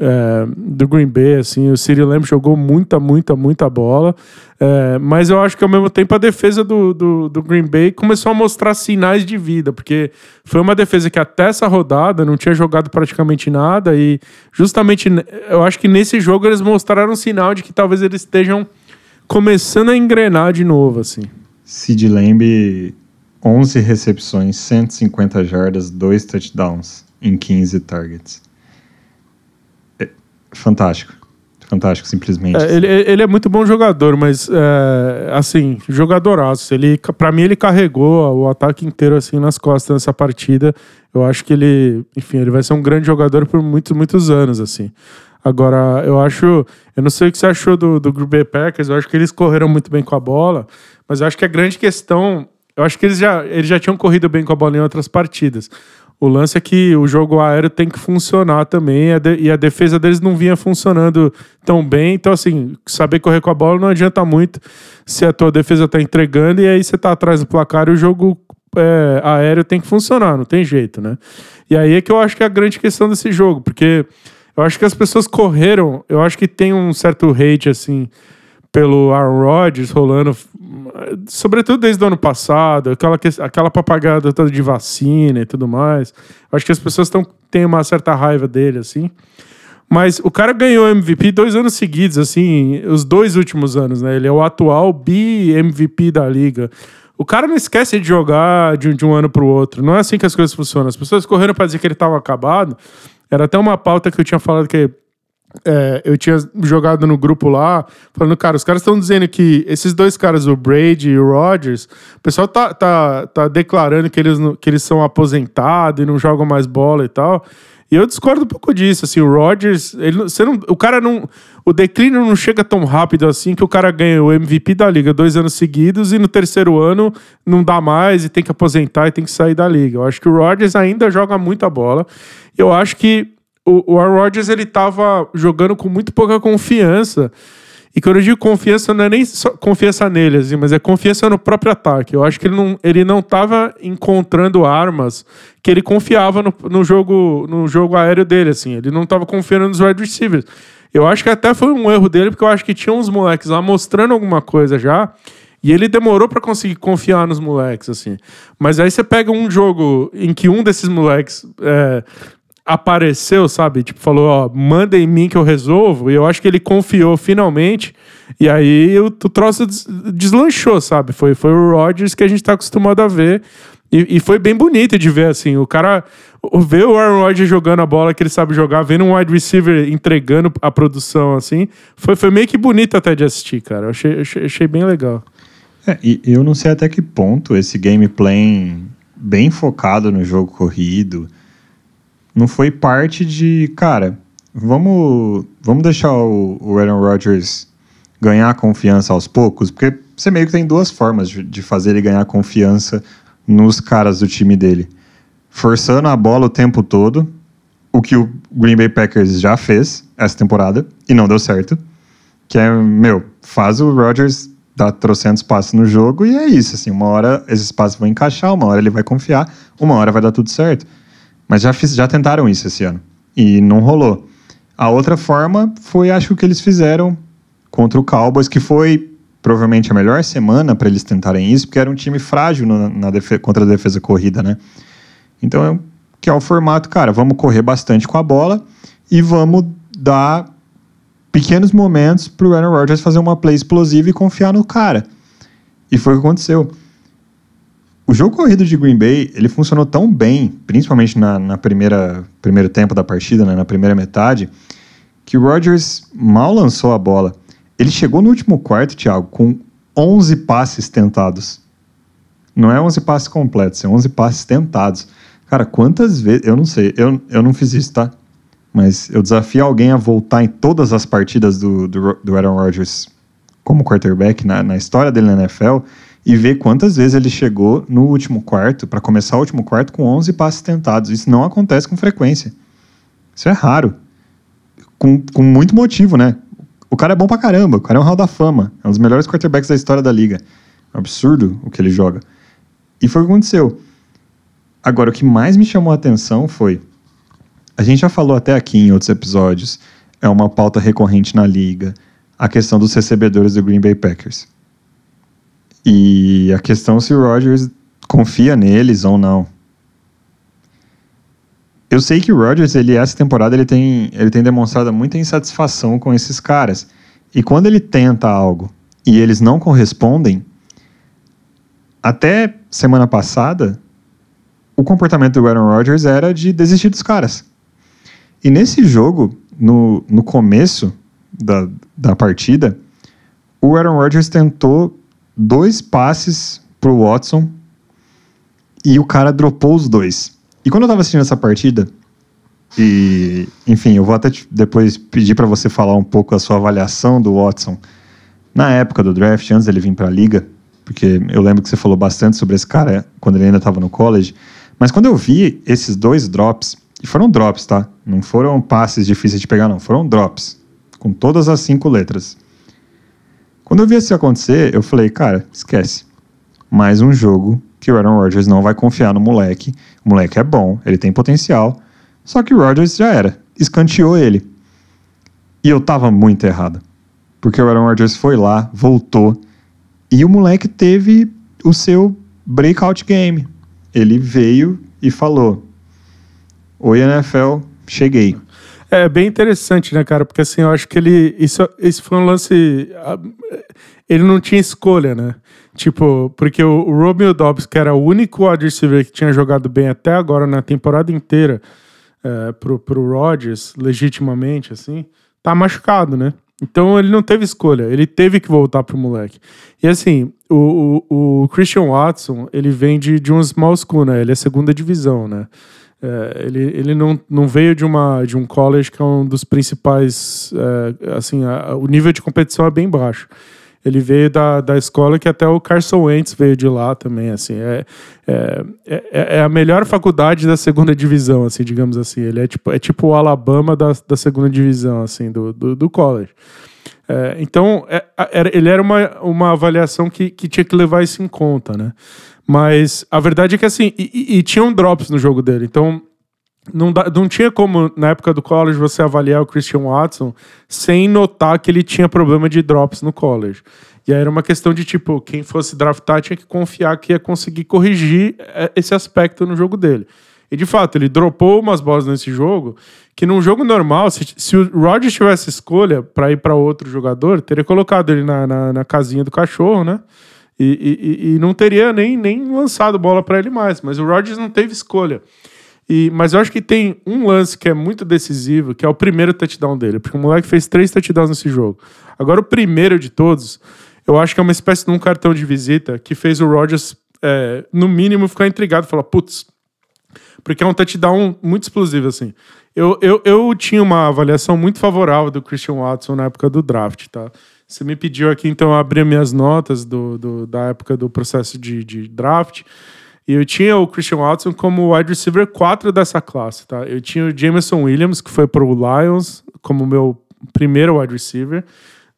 é, do Green Bay, assim, o City Lamb jogou muita, muita, muita bola, é, mas eu acho que ao mesmo tempo a defesa do, do, do, Green Bay começou a mostrar sinais de vida, porque foi uma defesa que até essa rodada não tinha jogado praticamente nada. E justamente eu acho que nesse jogo eles mostraram um sinal de que talvez eles estejam começando a engrenar de novo, assim. Sid Lamb, 11 recepções, 150 jardas, 2 touchdowns em 15 targets. É fantástico. Fantástico, simplesmente. É, ele, ele, é muito bom jogador, mas, é, assim, jogadoraço. Ele, pra mim, ele carregou o ataque inteiro, assim, nas costas nessa partida. Eu acho que ele, enfim, ele vai ser um grande jogador por muitos, muitos anos, assim. Agora, eu acho. Eu não sei o que você achou do, do Green Bay Packers, eu acho que eles correram muito bem com a bola, mas eu acho que a grande questão. Eu acho que eles já, eles já tinham corrido bem com a bola em outras partidas. O lance é que o jogo aéreo tem que funcionar também e a, de, a defesa deles não vinha funcionando tão bem. Então, assim, saber correr com a bola não adianta muito se a tua defesa tá entregando e aí você tá atrás do placar e o jogo é, aéreo tem que funcionar, não tem jeito, né? E aí é que eu acho que é a grande questão desse jogo, porque eu acho que as pessoas correram. Eu acho que tem um certo hate, assim, pelo Aaron Rodgers rolando, sobretudo desde o ano passado, aquela, aquela papagada toda de vacina e tudo mais. Eu acho que as pessoas tão, têm uma certa raiva dele, assim. Mas o cara ganhou MVP dois anos seguidos, assim, os dois últimos anos, né? Ele é o atual bi-MVP da liga. O cara não esquece de jogar de, de um ano pro outro. Não é assim que as coisas funcionam. As pessoas correram para dizer que ele estava acabado. Era até uma pauta que eu tinha falado que é, eu tinha jogado no grupo lá, falando, cara, os caras estão dizendo que esses dois caras, o Brady e o Rodgers, o pessoal tá, tá, tá declarando que eles, que eles são aposentados e não jogam mais bola e tal. E eu discordo um pouco disso, assim, o Rodgers, ele, você não, o cara não, o declínio não chega tão rápido assim que o cara ganha o MVP da liga dois anos seguidos e no terceiro ano não dá mais e tem que aposentar e tem que sair da liga. Eu acho que o Rodgers ainda joga muita bola. Eu acho que o, o Aaron Rodgers ele tava jogando com muito pouca confiança. E quando eu digo confiança, não é nem só confiança nele, assim, mas é confiança no próprio ataque. Eu acho que ele não, ele não encontrando armas que ele confiava no, no, jogo, no jogo aéreo dele, assim. Ele não tava confiando nos wide receivers. Eu acho que até foi um erro dele, porque eu acho que tinha uns moleques lá mostrando alguma coisa já. E ele demorou para conseguir confiar nos moleques, assim. Mas aí você pega um jogo em que um desses moleques é, apareceu, sabe? Tipo, falou, ó, manda em mim que eu resolvo. E eu acho que ele confiou finalmente. E aí o, o troço deslanchou, sabe? Foi, foi o Rodgers que a gente tá acostumado a ver. E, e foi bem bonito de ver, assim. O cara ver o Aaron Rodgers jogando a bola que ele sabe jogar, vendo um wide receiver entregando a produção, assim, foi, foi meio que bonito até de assistir, cara. Eu achei, achei, achei bem legal. É, e eu não sei até que ponto esse gameplay bem focado no jogo corrido não foi parte de, cara, vamos, vamos deixar o, o Aaron Rodgers ganhar confiança aos poucos, porque você meio que tem duas formas de, de fazer ele ganhar confiança nos caras do time dele. Forçando a bola o tempo todo, o que o Green Bay Packers já fez essa temporada e não deu certo. Que é, meu, faz o Rodgers dar trocentos passos no jogo e é isso, assim, uma hora esses passos vão encaixar, uma hora ele vai confiar, uma hora vai dar tudo certo. Mas já, fiz, já tentaram isso esse ano. E não rolou. A outra forma foi, acho que eles fizeram contra o Cowboys, que foi provavelmente a melhor semana para eles tentarem isso, porque era um time frágil na, na contra a defesa corrida, né? Então, que é o formato, cara, vamos correr bastante com a bola e vamos dar pequenos momentos para o Aaron Rodgers fazer uma play explosiva e confiar no cara. E foi o que aconteceu. O jogo corrido de Green Bay, ele funcionou tão bem, principalmente na, na primeira primeiro tempo da partida, né, na primeira metade, que o Rodgers mal lançou a bola. Ele chegou no último quarto, Thiago, com 11 passes tentados. Não é 11 passes completos, é 11 passes tentados. Cara, quantas vezes... Eu não sei, eu, eu não fiz isso, tá? Mas eu desafio alguém a voltar em todas as partidas do, do, do Aaron Rodgers como quarterback na, na história dele na NFL e ver quantas vezes ele chegou no último quarto, para começar o último quarto, com 11 passes tentados. Isso não acontece com frequência. Isso é raro. Com, com muito motivo, né? O cara é bom pra caramba, o cara é um hall da fama. É um dos melhores quarterbacks da história da liga. É um absurdo o que ele joga. E foi o que aconteceu. Agora, o que mais me chamou a atenção foi. A gente já falou até aqui em outros episódios, é uma pauta recorrente na liga, a questão dos recebedores do Green Bay Packers. E a questão é se o Rodgers confia neles ou não. Eu sei que o Rodgers, ele essa temporada ele tem, ele tem demonstrado muita insatisfação com esses caras. E quando ele tenta algo e eles não correspondem, até semana passada, o comportamento do Aaron Rodgers era de desistir dos caras. E nesse jogo, no, no começo da, da partida, o Aaron Rodgers tentou dois passes pro Watson e o cara dropou os dois. E quando eu tava assistindo essa partida, e enfim, eu vou até depois pedir para você falar um pouco a sua avaliação do Watson na época do draft, antes dele vir para a liga, porque eu lembro que você falou bastante sobre esse cara quando ele ainda estava no college. Mas quando eu vi esses dois drops, e foram drops, tá? Não foram passes difíceis de pegar, não, foram drops, com todas as cinco letras. Quando eu vi isso acontecer, eu falei, cara, esquece. Mais um jogo que o Aaron Rodgers não vai confiar no moleque. O moleque é bom, ele tem potencial. Só que o Rodgers já era, escanteou ele. E eu tava muito errado. Porque o Aaron Rodgers foi lá, voltou, e o moleque teve o seu breakout game. Ele veio e falou: Oi, NFL, cheguei. É bem interessante, né, cara? Porque assim, eu acho que ele. Isso, isso foi um lance. Ele não tinha escolha, né? Tipo, porque o, o Romeo Dobbs, que era o único wide receiver que tinha jogado bem até agora na temporada inteira é, pro, pro Rodgers, legitimamente, assim, tá machucado, né? Então ele não teve escolha, ele teve que voltar pro moleque. E assim, o, o, o Christian Watson, ele vem de, de um small school, né? Ele é segunda divisão, né? É, ele ele não, não veio de, uma, de um college que é um dos principais. É, assim, a, o nível de competição é bem baixo. Ele veio da, da escola que até o Carson Wentz veio de lá também, assim. É, é, é, é, a melhor faculdade da segunda divisão, assim, digamos assim. Ele é tipo, é tipo o Alabama da, da segunda divisão, assim, do, do, do college. É, então, é, ele era uma, uma avaliação que, que tinha que levar isso em conta, né? Mas a verdade é que, assim, e, e, tinham drops no jogo dele. Então, não, dá, não tinha como, na época do college, você avaliar o Christian Watson sem notar que ele tinha problema de drops no college. E aí era uma questão de, tipo, quem fosse draftar tinha que confiar que ia conseguir corrigir é, esse aspecto no jogo dele. E de fato, ele dropou umas bolas nesse jogo que num jogo normal, se, se o Rodgers tivesse escolha para ir para outro jogador, teria colocado ele na, na, na casinha do cachorro, né? E, e, e, não teria nem, nem lançado bola para ele mais. Mas o Rodgers não teve escolha. E, mas eu acho que tem um lance que é muito decisivo, que é o primeiro touchdown dele, porque o moleque fez três touchdowns nesse jogo. Agora, o primeiro de todos, eu acho que é uma espécie de um cartão de visita que fez o Rodgers, é, no mínimo, ficar intrigado, falar, putz, porque é um touchdown muito explosivo, assim. Eu, eu, eu tinha uma avaliação muito favorável do Christian Watson na época do draft, tá? Você me pediu aqui, então, abrir minhas notas do, do da época do processo de, de draft. E eu tinha o Christian Watson como wide receiver 4 dessa classe, tá? Eu tinha o Jameson Williams, que foi para o Lions, como meu primeiro wide receiver.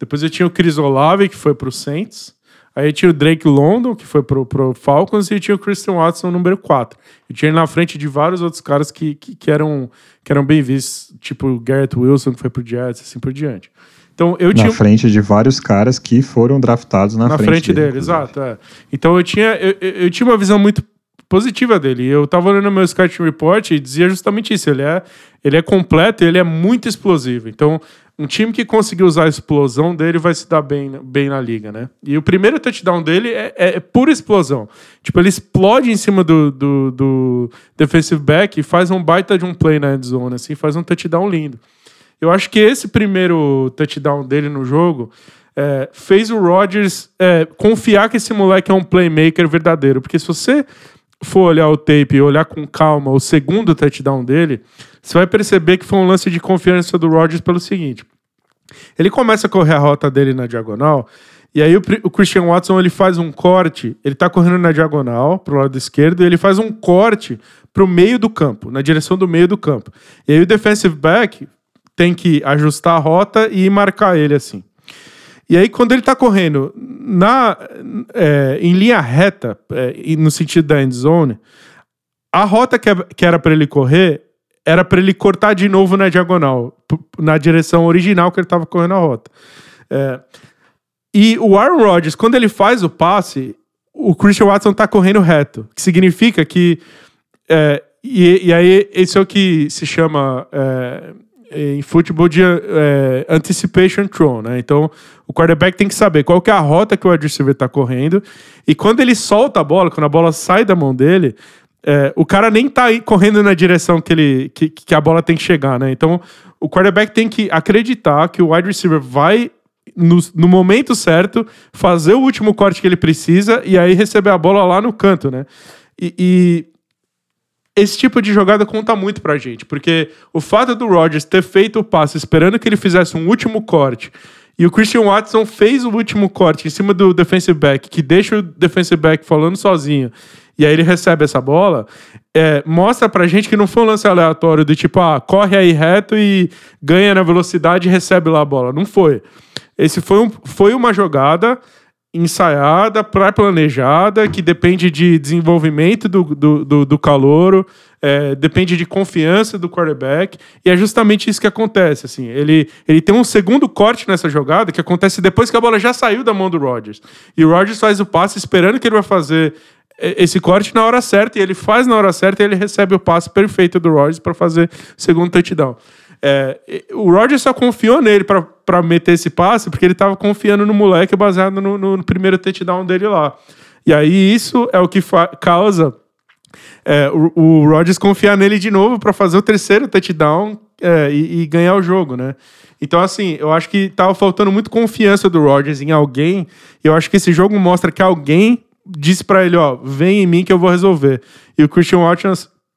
Depois eu tinha o Chris Olave, que foi para o Saints. Aí eu tinha o Drake London, que foi pro, pro Falcons, e eu tinha o Christian Watson, número 4. Eu tinha ele na frente de vários outros caras que, que, que, eram, que eram bem vistos, tipo o Garrett Wilson, que foi pro Jets, assim por diante. Então, eu na tinha... frente de vários caras que foram draftados na, na frente, frente dele. dele exato. É. Então eu tinha, eu, eu, tinha uma visão muito positiva dele. Eu tava olhando meu scouting report e dizia justamente isso. Ele é, ele é completo e ele é muito explosivo. Então, um time que conseguir usar a explosão dele vai se dar bem, bem na liga, né? E o primeiro touchdown dele é, é, é pura explosão. Tipo, ele explode em cima do, do, do, defensive back e faz um baita de um play na end zone, assim, faz um touchdown lindo. Eu acho que esse primeiro touchdown dele no jogo é, fez o Rodgers é, confiar que esse moleque é um playmaker verdadeiro. Porque se você for olhar o tape e olhar com calma o segundo touchdown dele, você vai perceber que foi um lance de confiança do Rodgers pelo seguinte. Ele começa a correr a rota dele na diagonal, e aí o, Christian Watson ele faz um corte, ele tá correndo na diagonal pro lado esquerdo, e ele faz um corte pro meio do campo, na direção do meio do campo. E aí o defensive back tem que ajustar a rota e marcar ele assim. E aí, quando ele está correndo na, é, em linha reta, é, no sentido da end zone, a rota que, é, que era para ele correr era para ele cortar de novo na diagonal, na direção original que ele estava correndo a rota. É, e o Aaron Rodgers, quando ele faz o passe, o Christian Watson está correndo reto, que significa que. É, e, e, aí, isso é o que se chama é, em futebol de é, anticipation throw, né? Então, o quarterback tem que saber qual que é a rota que o wide receiver está correndo e quando ele solta a bola, quando a bola sai da mão dele, é, o cara nem tá correndo na direção que, ele, que, que a bola tem que chegar, né? Então, o quarterback tem que acreditar que o wide receiver vai no, no, momento certo, fazer o último corte que ele precisa e aí receber a bola lá no canto, né? E esse tipo de jogada conta muito pra gente, porque o fato do Rodgers ter feito o passe esperando que ele fizesse um último corte e o Christian Watson fez o último corte em cima do defensive back, que deixa o defensive back falando sozinho, e aí ele recebe essa bola, é, mostra pra gente que não foi um lance aleatório do tipo, ah, corre aí reto e ganha na velocidade e recebe lá a bola. Não foi. Esse foi, um, foi uma jogada ensaiada, pré-planejada, que depende de desenvolvimento do, do, do, do calouro, é, depende de confiança do quarterback, e é justamente isso que acontece. Assim, ele, ele tem um segundo corte nessa jogada que acontece depois que a bola já saiu da mão do Rodgers. E o Rodgers faz o passe esperando que ele vai fazer esse corte na hora certa, e ele faz na hora certa e ele recebe o passe perfeito do Rodgers para fazer o segundo touchdown. É, o Rodgers só confiou nele para meter esse passe porque ele estava confiando no moleque baseado no, no, no, primeiro touchdown dele lá. E aí isso é o que causa é, o, o Rodgers confiar nele de novo para fazer o terceiro touchdown é, e, e, ganhar o jogo, né? Então, assim, eu acho que tava faltando muito confiança do Rodgers em alguém. E eu acho que esse jogo mostra que alguém disse para ele, ó, vem em mim que eu vou resolver. E o Christian Watson,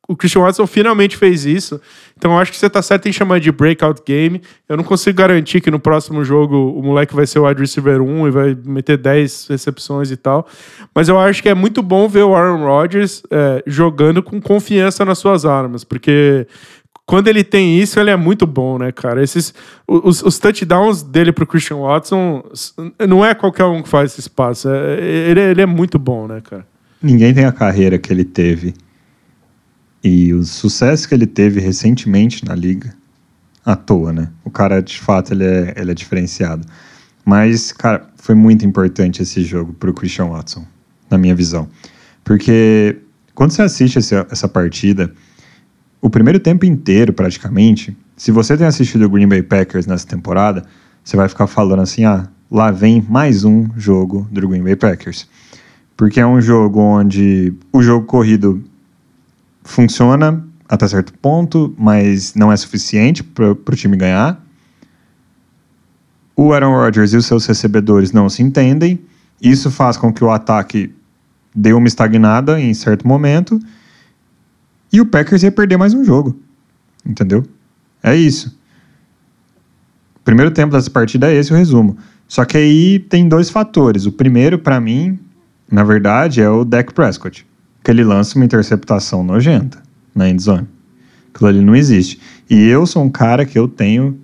o Christian Watson finalmente fez isso. Então eu acho que você tá certo em chamar de breakout game. Eu não consigo garantir que no próximo jogo o moleque vai ser o wide receiver 1 e vai meter 10 recepções e tal. Mas eu acho que é muito bom ver o Aaron Rodgers é, jogando com confiança nas suas armas, porque quando ele tem isso, ele é muito bom, né, cara? Esses, os, os touchdowns dele pro Christian Watson, não é qualquer um que faz esse espaço. É, ele, ele é muito bom, né, cara? Ninguém tem a carreira que ele teve e o sucesso que ele teve recentemente na liga à toa, né? O cara, de fato, ele é, ele é diferenciado. Mas, cara, foi muito importante esse jogo pro Christian Watson, na minha visão. Porque quando você assiste essa, essa partida o primeiro tempo inteiro, praticamente, se você tem assistido o Green Bay Packers nessa temporada, você vai ficar falando assim: ah, lá vem mais um jogo do Green Bay Packers. Porque é um jogo onde o jogo corrido funciona até certo ponto, mas não é suficiente para o time ganhar. O Aaron Rodgers e os seus recebedores não se entendem. Isso faz com que o ataque dê uma estagnada em certo momento e o Packers ia perder mais um jogo. Entendeu? É isso. O primeiro tempo dessa partida é esse o resumo. Só que aí tem dois fatores. O primeiro, para mim, na verdade, é o Dak Prescott. Que ele lança uma interceptação nojenta na endzone. Aquilo ali não existe. E eu sou um cara que eu tenho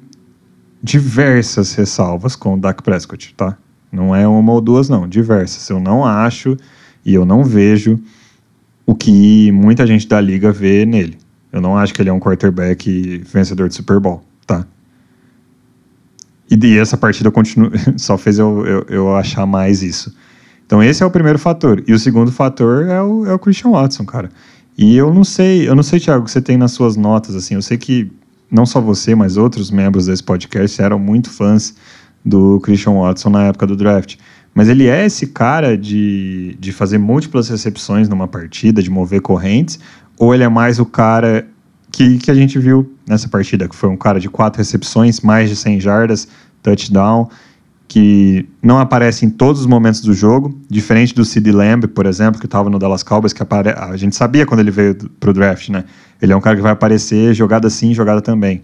diversas ressalvas com o Dak Prescott, tá? Não é uma ou duas, não. Diversas. Eu não acho e eu não vejo o que muita gente da liga vê nele. Eu não acho que ele é um quarterback vencedor de Super Bowl, tá? E, e essa partida continua, só fez eu, eu, eu, achar mais isso. Então esse é o primeiro fator. E o segundo fator é o, é o Christian Watson, cara. E eu não sei, eu não sei, Thiago, o que você tem nas suas notas, assim. Eu sei que não só você, mas outros membros desse podcast eram muito fãs do Christian Watson na época do draft. Mas ele é esse cara de, de fazer múltiplas recepções numa partida, de mover correntes, ou ele é mais o cara que, que a gente viu nessa partida, que foi um cara de quatro recepções, mais de 100 jardas, touchdown, que não aparece em todos os momentos do jogo, diferente do Sid Lamb, por exemplo, que estava no Dallas Cowboys, que apare... a gente sabia quando ele veio para o draft, né? Ele é um cara que vai aparecer jogada sim, jogada também.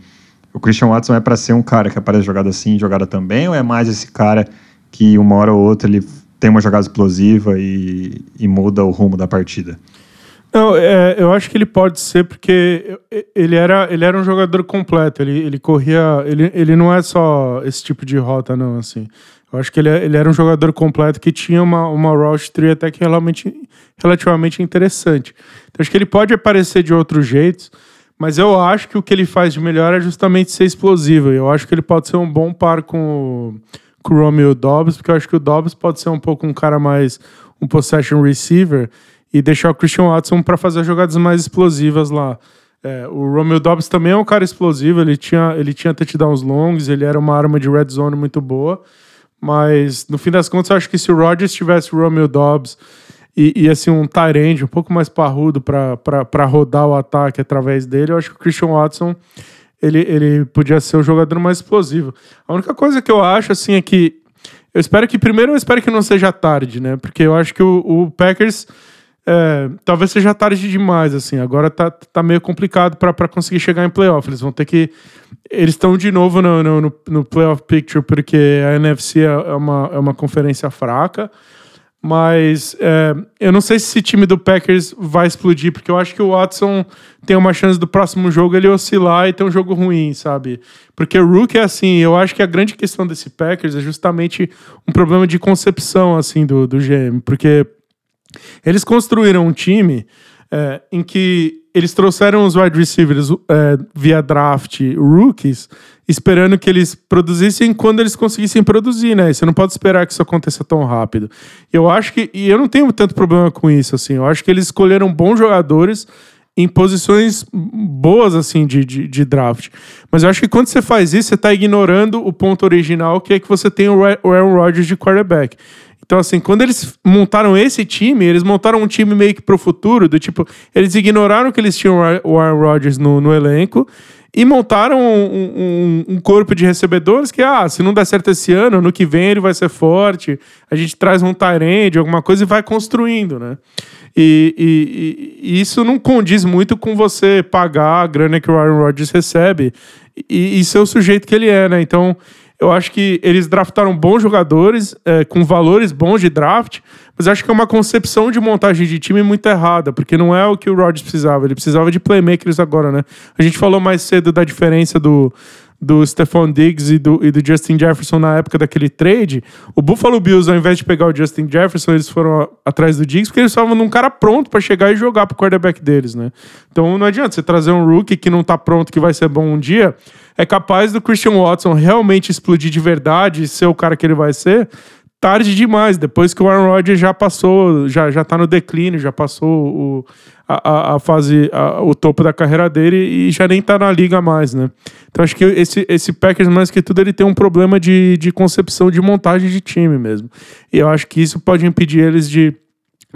O Christian Watson é para ser um cara que aparece jogada sim, jogada também, ou é mais esse cara que uma hora ou outra ele tem uma jogada explosiva e, e muda o rumo da partida? Não, é, eu acho que ele pode ser porque ele era, ele era um jogador completo. Ele, ele corria. Ele, ele não é só esse tipo de rota, não, assim. Eu acho que ele, ele era um jogador completo que tinha uma, uma route tree até que realmente, relativamente interessante. Então acho que ele pode aparecer de outros jeitos, mas eu acho que o que ele faz de melhor é justamente ser explosivo. Eu acho que ele pode ser um bom par com o com o Romeo Dobbs, porque eu acho que o Dobbs pode ser um pouco um cara mais um possession receiver e deixar o Christian Watson para fazer jogadas mais explosivas lá. É, o Romeo Dobbs também é um cara explosivo, ele tinha, ele tinha touchdowns longos, ele era uma arma de red zone muito boa, mas no fim das contas eu acho que se o Rodgers tivesse o Romeo Dobbs e, e assim um Tyrande um pouco mais parrudo para rodar o ataque através dele, eu acho que o Christian Watson ele, ele podia ser o jogador mais explosivo. A única coisa que eu acho, assim, é que. Eu espero que. Primeiro, eu espero que não seja tarde, né? Porque eu acho que o, o Packers. É, talvez seja tarde demais, assim. Agora tá, tá meio complicado para conseguir chegar em playoff. Eles vão ter que. Eles estão de novo no, no, no playoff picture, porque a NFC é uma, é uma conferência fraca. Mas é, eu não sei se esse time do Packers vai explodir, porque eu acho que o Watson tem uma chance do próximo jogo ele oscilar e ter um jogo ruim, sabe? Porque o Rook é assim, eu acho que a grande questão desse Packers é justamente um problema de concepção, assim, do, do GM, porque eles construíram um time é, em que eles trouxeram os wide receivers é, via draft rookies esperando que eles produzissem quando eles conseguissem produzir, né? Você não pode esperar que isso aconteça tão rápido. Eu acho que, e eu não tenho tanto problema com isso, assim, eu acho que eles escolheram bons jogadores em posições boas, assim, de, de, de, draft. Mas eu acho que quando você faz isso, você está ignorando o ponto original, que é que você tem o Aaron Rodgers de quarterback. Então, assim, quando eles montaram esse time, eles montaram um time meio que pro futuro, do tipo, eles ignoraram que eles tinham o Aaron Rodgers no, no elenco e montaram um, um, um, corpo de recebedores que, ah, se não der certo esse ano, no que vem ele vai ser forte, a gente traz um Tyrande, alguma coisa e vai construindo, né? E, e, e, isso não condiz muito com você pagar a grana que o Aaron Rodgers recebe e, e ser o sujeito que ele é, né? Então, eu acho que eles draftaram bons jogadores, é, com valores bons de draft, mas acho que é uma concepção de montagem de time muito errada, porque não é o que o Rodgers precisava. Ele precisava de playmakers agora, né? A gente falou mais cedo da diferença do, do Stephon Diggs e do, e do Justin Jefferson na época daquele trade, o Buffalo Bills, ao invés de pegar o Justin Jefferson, eles foram atrás do Diggs porque eles estavam num cara pronto para chegar e jogar pro quarterback deles, né? Então não adianta você trazer um rookie que não tá pronto, que vai ser bom um dia, é capaz do Christian Watson realmente explodir de verdade e ser o cara que ele vai ser, tarde demais, depois que o Aaron Rodgers já passou, já, já tá no declínio, já passou o, a, a fase, a, o topo da carreira dele e já nem tá na liga mais, né? Então acho que esse, esse Packers, mais que tudo, ele tem um problema de, de concepção de montagem de time mesmo. E eu acho que isso pode impedir eles de,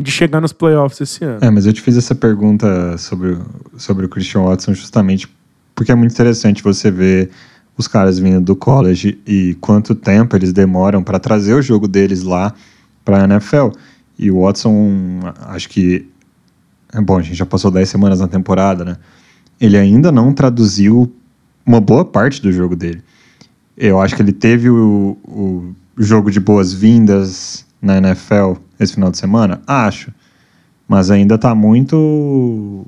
de chegar nos playoffs esse ano. É, mas eu te fiz essa pergunta sobre, sobre o Christian Watson justamente porque é muito interessante você ver os caras vindo do college e quanto tempo eles demoram para trazer o jogo deles lá para a NFL. E o Watson, acho que. É bom, a gente já passou 10 semanas na temporada, né? Ele ainda não traduziu uma boa parte do jogo dele. Eu acho que ele teve o, o jogo de boas-vindas na NFL esse final de semana? Acho. Mas ainda está muito.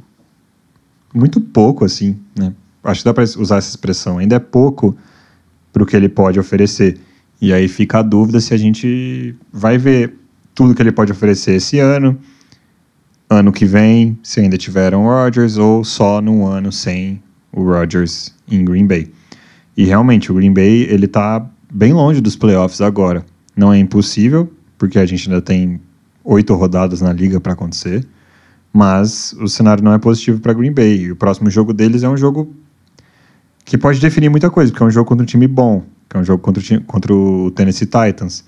Muito pouco, assim, né? acho que dá para usar essa expressão, ainda é pouco para o que ele pode oferecer. E aí fica a dúvida se a gente vai ver tudo que ele pode oferecer esse ano, ano que vem, se ainda tiveram Rodgers, ou só num ano sem o Rodgers em Green Bay. E realmente, o Green Bay ele está bem longe dos playoffs agora. Não é impossível, porque a gente ainda tem oito rodadas na liga para acontecer, mas o cenário não é positivo para Green Bay. E o próximo jogo deles é um jogo que pode definir muita coisa, porque é um jogo contra um time bom, que é um jogo contra o, time, contra o Tennessee Titans.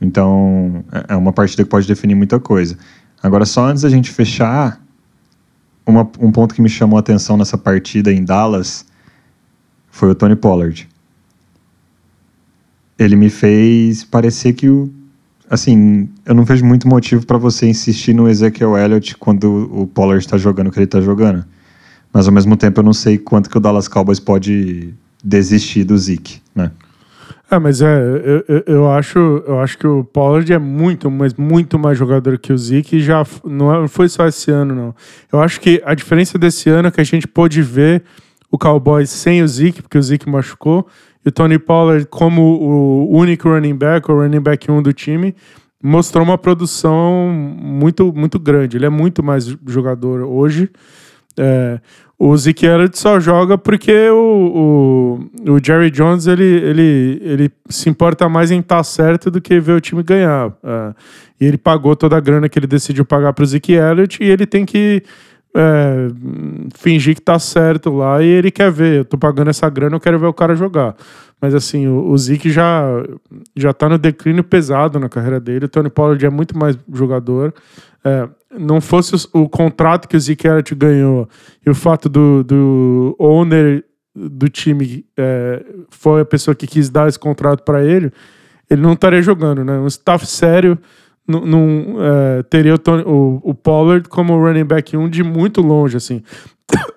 Então, é, é uma partida que pode definir muita coisa. Agora, só antes da gente fechar, uma, um ponto que me chamou a atenção nessa partida em Dallas foi o Tony Pollard. Ele me fez parecer que o. Assim, eu não vejo muito motivo para você insistir no Ezekiel Elliott quando o Pollard está jogando o que ele está jogando. Mas ao mesmo tempo eu não sei quanto que o Dallas Cowboys pode desistir do Zeke, né? É, mas é, eu, eu, acho, eu acho que o Pollard é muito, mas muito mais jogador que o Zeke e já não é, foi só esse ano, não. Eu acho que a diferença desse ano é que a gente pôde ver o Cowboys sem o Zeke, porque o Zeke machucou, e o Tony Pollard como o único running back, o running back 1 do time, mostrou uma produção muito, muito grande. Ele é muito mais jogador hoje. É, o Elliott só joga porque o, o, o, Jerry Jones ele, ele, ele se importa mais em estar tá certo do que ver o time ganhar. É, e ele pagou toda a grana que ele decidiu pagar para o Zeke Elliott e ele tem que é, fingir que tá certo lá e ele quer ver. Eu tô pagando essa grana, eu quero ver o cara jogar. Mas assim, o, o Zeke já, já tá no declínio pesado na carreira dele. O Tony Pollard é muito mais jogador. É, não fosse o, o, contrato que o Zeke Elliott ganhou e o fato do, do owner do time é, foi a pessoa que quis dar esse contrato para ele, ele não estaria jogando, né? Um staff sério não, é, teria o, Tony, o, o, Pollard como running back 1 de muito longe, assim.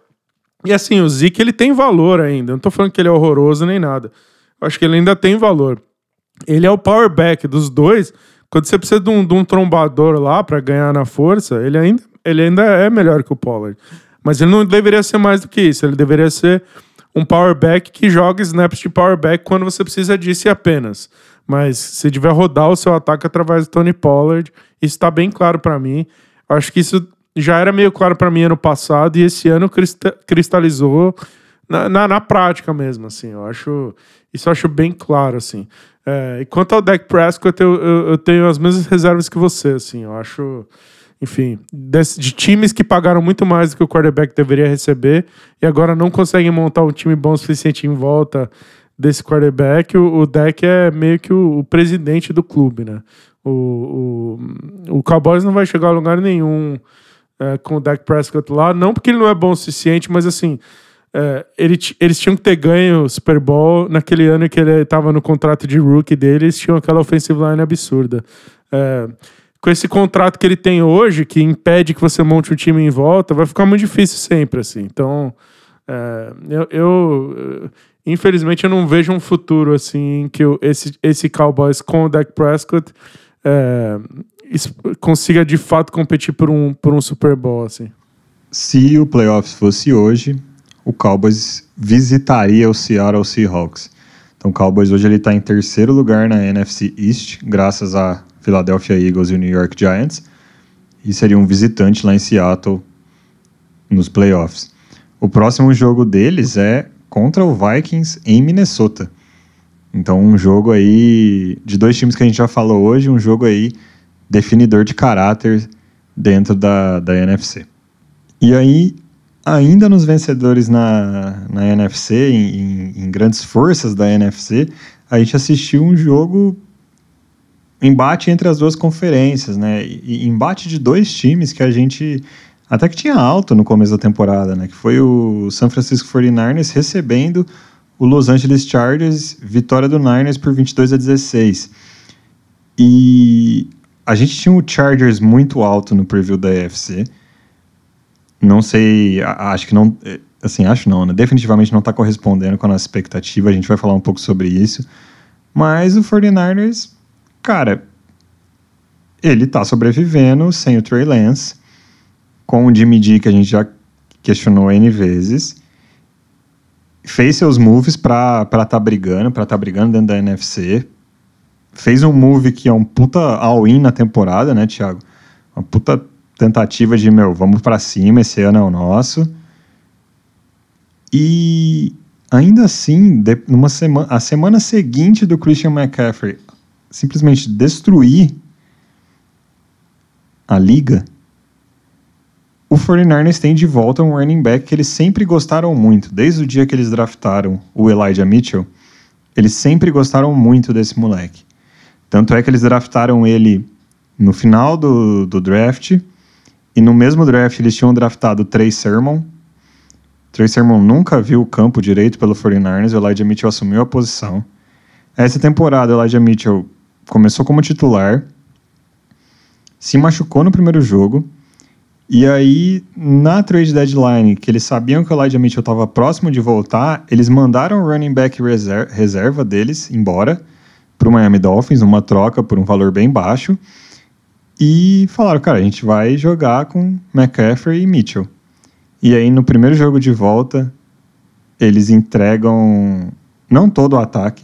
E assim, o Zeke ele tem valor ainda. Não tô falando que ele é horroroso nem nada. Eu acho que ele ainda tem valor. Ele é o power back dos dois, quando você precisa de um, de um trombador lá para ganhar na força, ele ainda, ele ainda é melhor que o Pollard. Mas ele não deveria ser mais do que isso. Ele deveria ser um power back que joga snaps de power back quando você precisa disso e apenas. Mas se tiver rodar o seu ataque através do Tony Pollard, isso está bem claro para mim. Acho que isso já era meio claro para mim ano passado e esse ano cristalizou na, na, na, prática mesmo, assim. Eu acho isso eu acho bem claro, assim. É, e quanto ao Dak Prescott, eu, eu, eu, tenho as mesmas reservas que você, assim. Eu acho. enfim, de times que pagaram muito mais do que o quarterback deveria receber e agora não conseguem montar um time bom o suficiente em volta desse quarterback. O, o deck é meio que o, o presidente do clube, né? O, o, o Cowboys não vai chegar a lugar nenhum é, com o Dak Prescott lá, não porque ele não é bom o suficiente, mas assim, é, ele, eles tinham que ter ganho o Super Bowl naquele ano que ele estava no contrato de rookie dele, eles tinham aquela offensive line absurda. É, com esse contrato que ele tem hoje, que impede que você monte um time em volta, vai ficar muito difícil sempre, assim. Então, é, eu, eu, infelizmente, eu não vejo um futuro, assim, que esse, esse Cowboys com o Dak Prescott é, consiga, de fato, competir por um, por um Super Bowl, assim. Se o playoffs fosse hoje, o Cowboys visitaria o Seattle Seahawks. Então, o Cowboys hoje ele está em terceiro lugar na NFC East, graças a Philadelphia Eagles e o New York Giants, e seria um visitante lá em Seattle nos playoffs. O próximo jogo deles é contra o Vikings em Minnesota. Então, um jogo aí de dois times que a gente já falou hoje, um jogo aí definidor de caráter dentro da, da NFC. E aí, ainda nos vencedores na, na NFC, em, em, grandes forças da NFC, a gente assistiu um jogo embate entre as duas conferências, né? E, embate de dois times que a gente até que tinha alto no começo da temporada, né? Que foi o San Francisco 49ers recebendo o Los Angeles Chargers, vitória do Niners por 22 a 16. E a gente tinha o Chargers muito alto no preview da AFC. Não sei, acho que não, é, assim, acho não, né? Definitivamente não está correspondendo com a nossa expectativa. A gente vai falar um pouco sobre isso. Mas o 49ers cara, ele tá sobrevivendo sem o Trey Lance, com o Jimmy G, que a gente já questionou N vezes. Fez seus moves pra estar tá brigando, pra estar tá brigando dentro da NFC. Fez um move que é um puta all-in na temporada, né, Thiago? Uma puta tentativa de, meu, vamos para cima, esse ano é o nosso. E ainda assim, de, numa semana, a semana seguinte do Christian McCaffrey simplesmente destruir a liga, o 49ers tem de volta um running back que eles sempre gostaram muito. Desde o dia que eles draftaram o Elijah Mitchell, eles sempre gostaram muito desse moleque. Tanto é que eles draftaram ele no final do, do draft, e no mesmo draft eles tinham draftado Trey Sermon. Trey Sermon nunca viu o campo direito pelo 49ers, o Elijah Mitchell assumiu a posição. Essa temporada, o Elijah Mitchell começou como titular, se machucou no primeiro jogo, e aí, na trade deadline, que eles sabiam que o Elijah Mitchell estava próximo de voltar, eles mandaram o running back reserva, reserva deles embora para o Miami Dolphins, uma troca por um valor bem baixo, e falaram, cara, a gente vai jogar com McCaffrey e Mitchell. E aí, no primeiro jogo de volta, eles entregam não todo o ataque,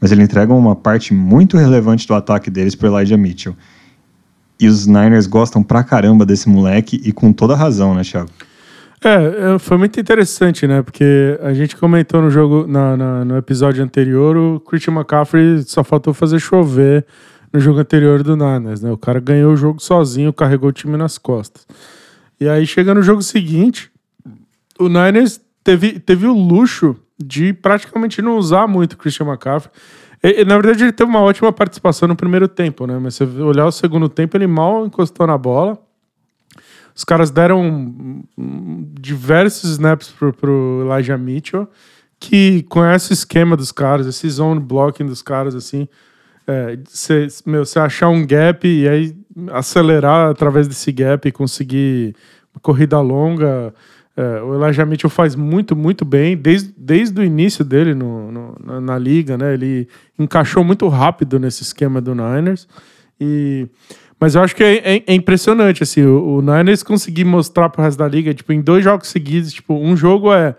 mas ele entrega uma parte muito relevante do ataque deles para Elijah Mitchell. E os Niners gostam pra caramba desse moleque e com toda razão, né, Thiago? É, é, foi muito interessante, né? Porque a gente comentou no jogo, na, na, no episódio anterior, o Christian McCaffrey só faltou fazer chover no jogo anterior do Niners, né? O cara ganhou o jogo sozinho, carregou o time nas costas. E aí chega no jogo seguinte, o Niners teve, teve o luxo de praticamente não usar muito o Christian McCaffrey. Na verdade, ele teve uma ótima participação no primeiro tempo, né? Mas se você olhar o segundo tempo, ele mal encostou na bola. Os caras deram diversos snaps pro, pro Elijah Mitchell, que conhece o esquema dos caras, esse zone blocking dos caras, assim. Você é, achar um gap e aí acelerar através desse gap e conseguir uma corrida longa. É, o Elijah Mitchell faz muito, muito bem, desde, desde o início dele no, no na, na, liga, né? Ele encaixou muito rápido nesse esquema do Niners. E, mas eu acho que é, é, é impressionante, assim, o, o, Niners conseguir mostrar pro resto da liga, tipo, em dois jogos seguidos, tipo, um jogo é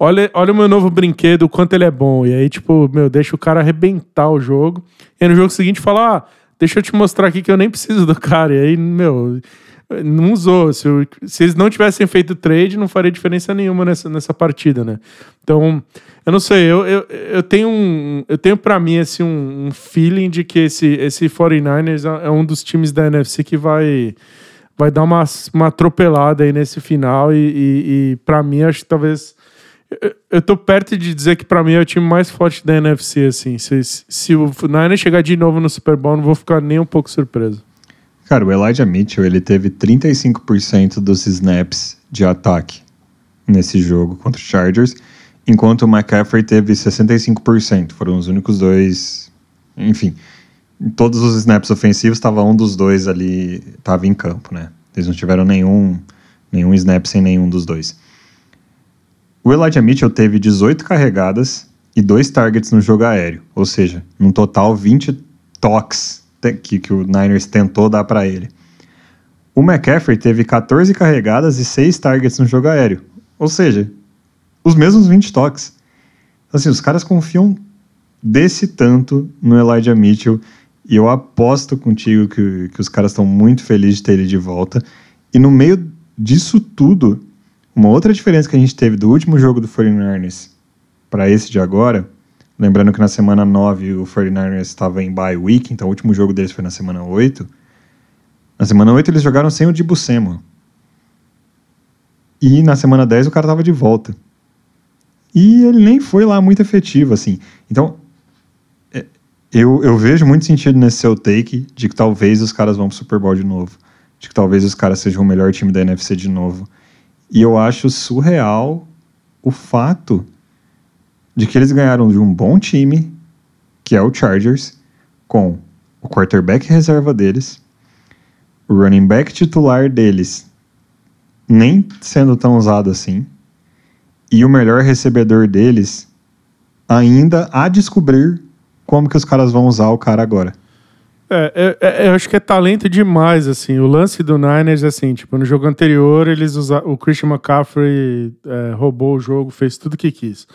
olha, olha o meu novo brinquedo, o quanto ele é bom. E aí, tipo, meu, deixa o cara arrebentar o jogo. E no jogo seguinte fala, ah, deixa eu te mostrar aqui que eu nem preciso do cara. E aí, meu, não usou. Se, se, eles não tivessem feito trade, não faria diferença nenhuma nessa, nessa partida, né? Então, eu não sei, eu, eu, eu tenho um, eu tenho para mim assim, um, um, feeling de que esse, esse 49ers é, é um dos times da NFC que vai vai dar uma, uma atropelada aí nesse final. E, e, e para mim, acho que talvez. Eu, eu tô perto de dizer que para mim é o time mais forte da NFC, assim. Se, se o Niners chegar de novo no Super Bowl, não vou ficar nem um pouco surpreso. Cara, o Elijah Mitchell, ele teve 35% dos snaps de ataque nesse jogo contra os Chargers, enquanto o McCaffrey teve 65%. Foram os únicos dois. Enfim, em todos os snaps ofensivos estava um dos dois ali, estava em campo, né? Eles não tiveram nenhum, nenhum snap sem nenhum dos dois. O Elijah Mitchell teve 18 carregadas e dois targets no jogo aéreo, ou seja, no total 20 toques que, que o Niners tentou dar para ele. O McCaffrey teve 14 carregadas e 6 targets no jogo aéreo, ou seja, os mesmos 20 toques. Assim, os caras confiam desse tanto no Elijah Mitchell e eu aposto contigo que, que os caras estão muito felizes de ter ele de volta. E no meio disso tudo, uma outra diferença que a gente teve do último jogo do 49ers para esse de agora, lembrando que na semana 9 o 49ers estava em bye week, então o último jogo deles foi na semana 8. Na semana 8 eles jogaram sem o Dibu Samuel. E na semana 10 o cara tava de volta. E ele nem foi lá muito efetivo, assim. Então, é, eu, eu vejo muito sentido nesse seu take de que talvez os caras vão pro Super Bowl de novo. De que talvez os caras sejam o melhor time da NFC de novo. E eu acho surreal o fato de que eles ganharam de um bom time, que é o Chargers, com o quarterback reserva deles, o running back titular deles nem sendo tão usado assim. E o melhor recebedor deles ainda a descobrir como que os caras vão usar o cara agora. É, é, é, eu acho que é talento demais, assim. O lance do Niners, assim, tipo, no jogo anterior, eles o Christian McCaffrey é, roubou o jogo, fez tudo que quis.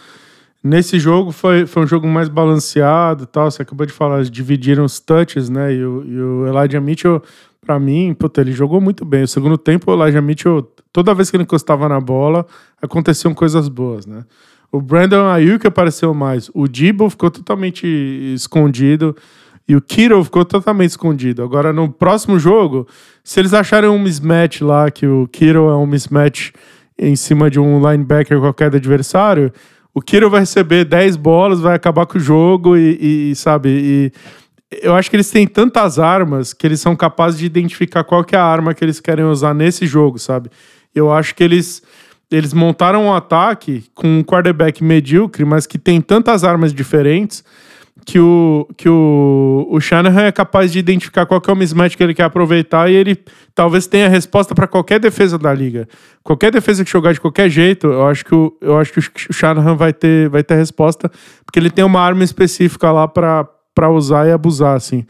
Nesse jogo foi, foi um jogo mais balanceado tal. Você acabou de falar, dividiram os touches, né? E o, e o Elijah Mitchell para mim, puta, ele jogou muito bem. O segundo tempo, o Elijah Mitchell, toda vez que ele encostava na bola, aconteciam coisas boas, né? O Brandon Ayuk apareceu mais. O Debo ficou totalmente escondido. E o Kittle ficou totalmente escondido. Agora, no próximo jogo, se eles acharem um mismatch lá, que o Kittle é um mismatch em cima de um linebacker qualquer do adversário, o Kittle vai receber 10 bolas, vai acabar com o jogo e, e sabe... E, eu acho que eles têm tantas armas que eles são capazes de identificar qual que é a arma que eles querem usar nesse jogo, sabe? Eu acho que eles eles montaram um ataque com um quarterback medíocre, mas que tem tantas armas diferentes que o, que o, o Shanahan é capaz de identificar qual é o mismatch que ele quer aproveitar e ele talvez tenha resposta para qualquer defesa da liga. Qualquer defesa que jogar de qualquer jeito, eu acho que o, eu acho que o Shanahan vai ter, vai ter resposta, porque ele tem uma arma específica lá para usar e abusar, assim.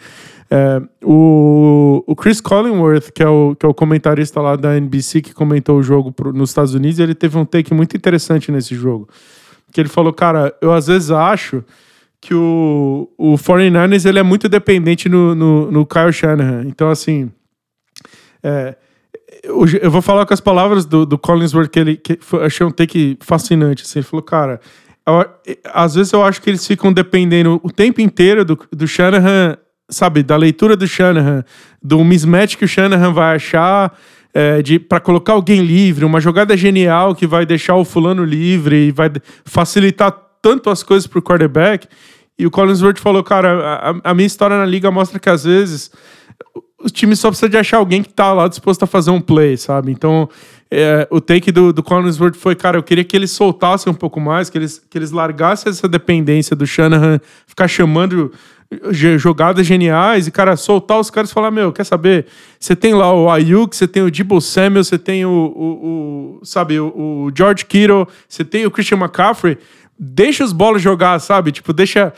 É, o, o Chris Collingworth, que é o, que é o comentarista lá da NBC que comentou o jogo pro, nos Estados Unidos, ele teve um take muito interessante nesse jogo. Que ele falou, cara, eu às vezes acho que o, o 49ers ele é muito dependente no, no, no Kyle Shanahan. Então, assim, é, eu, eu, vou falar com as palavras do, do Collinsworth, que ele que foi, achei um take fascinante. Assim, ele falou, cara, às vezes eu acho que eles ficam dependendo o tempo inteiro do, do Shanahan, sabe, da leitura do Shanahan, do mismatch que o Shanahan vai achar é, de para colocar alguém livre, uma jogada genial que vai deixar o fulano livre e vai facilitar tanto as coisas para o quarterback. E o Collinsworth falou, cara, a, a minha história na liga mostra que às vezes o time só precisa de achar alguém que tá lá disposto a fazer um play, sabe? Então, é, o take do, do Collinsworth foi, cara, eu queria que eles soltassem um pouco mais, que eles, que eles largassem essa dependência do Shanahan ficar chamando jogadas geniais e, cara, soltar os caras e falar, meu, quer saber? Você tem lá o Ayuk, você tem o Debo Samuel, você tem o, o, o sabe, o, o George Kittle, você tem o Christian McCaffrey, deixa os bolas jogar, sabe? Tipo, deixa.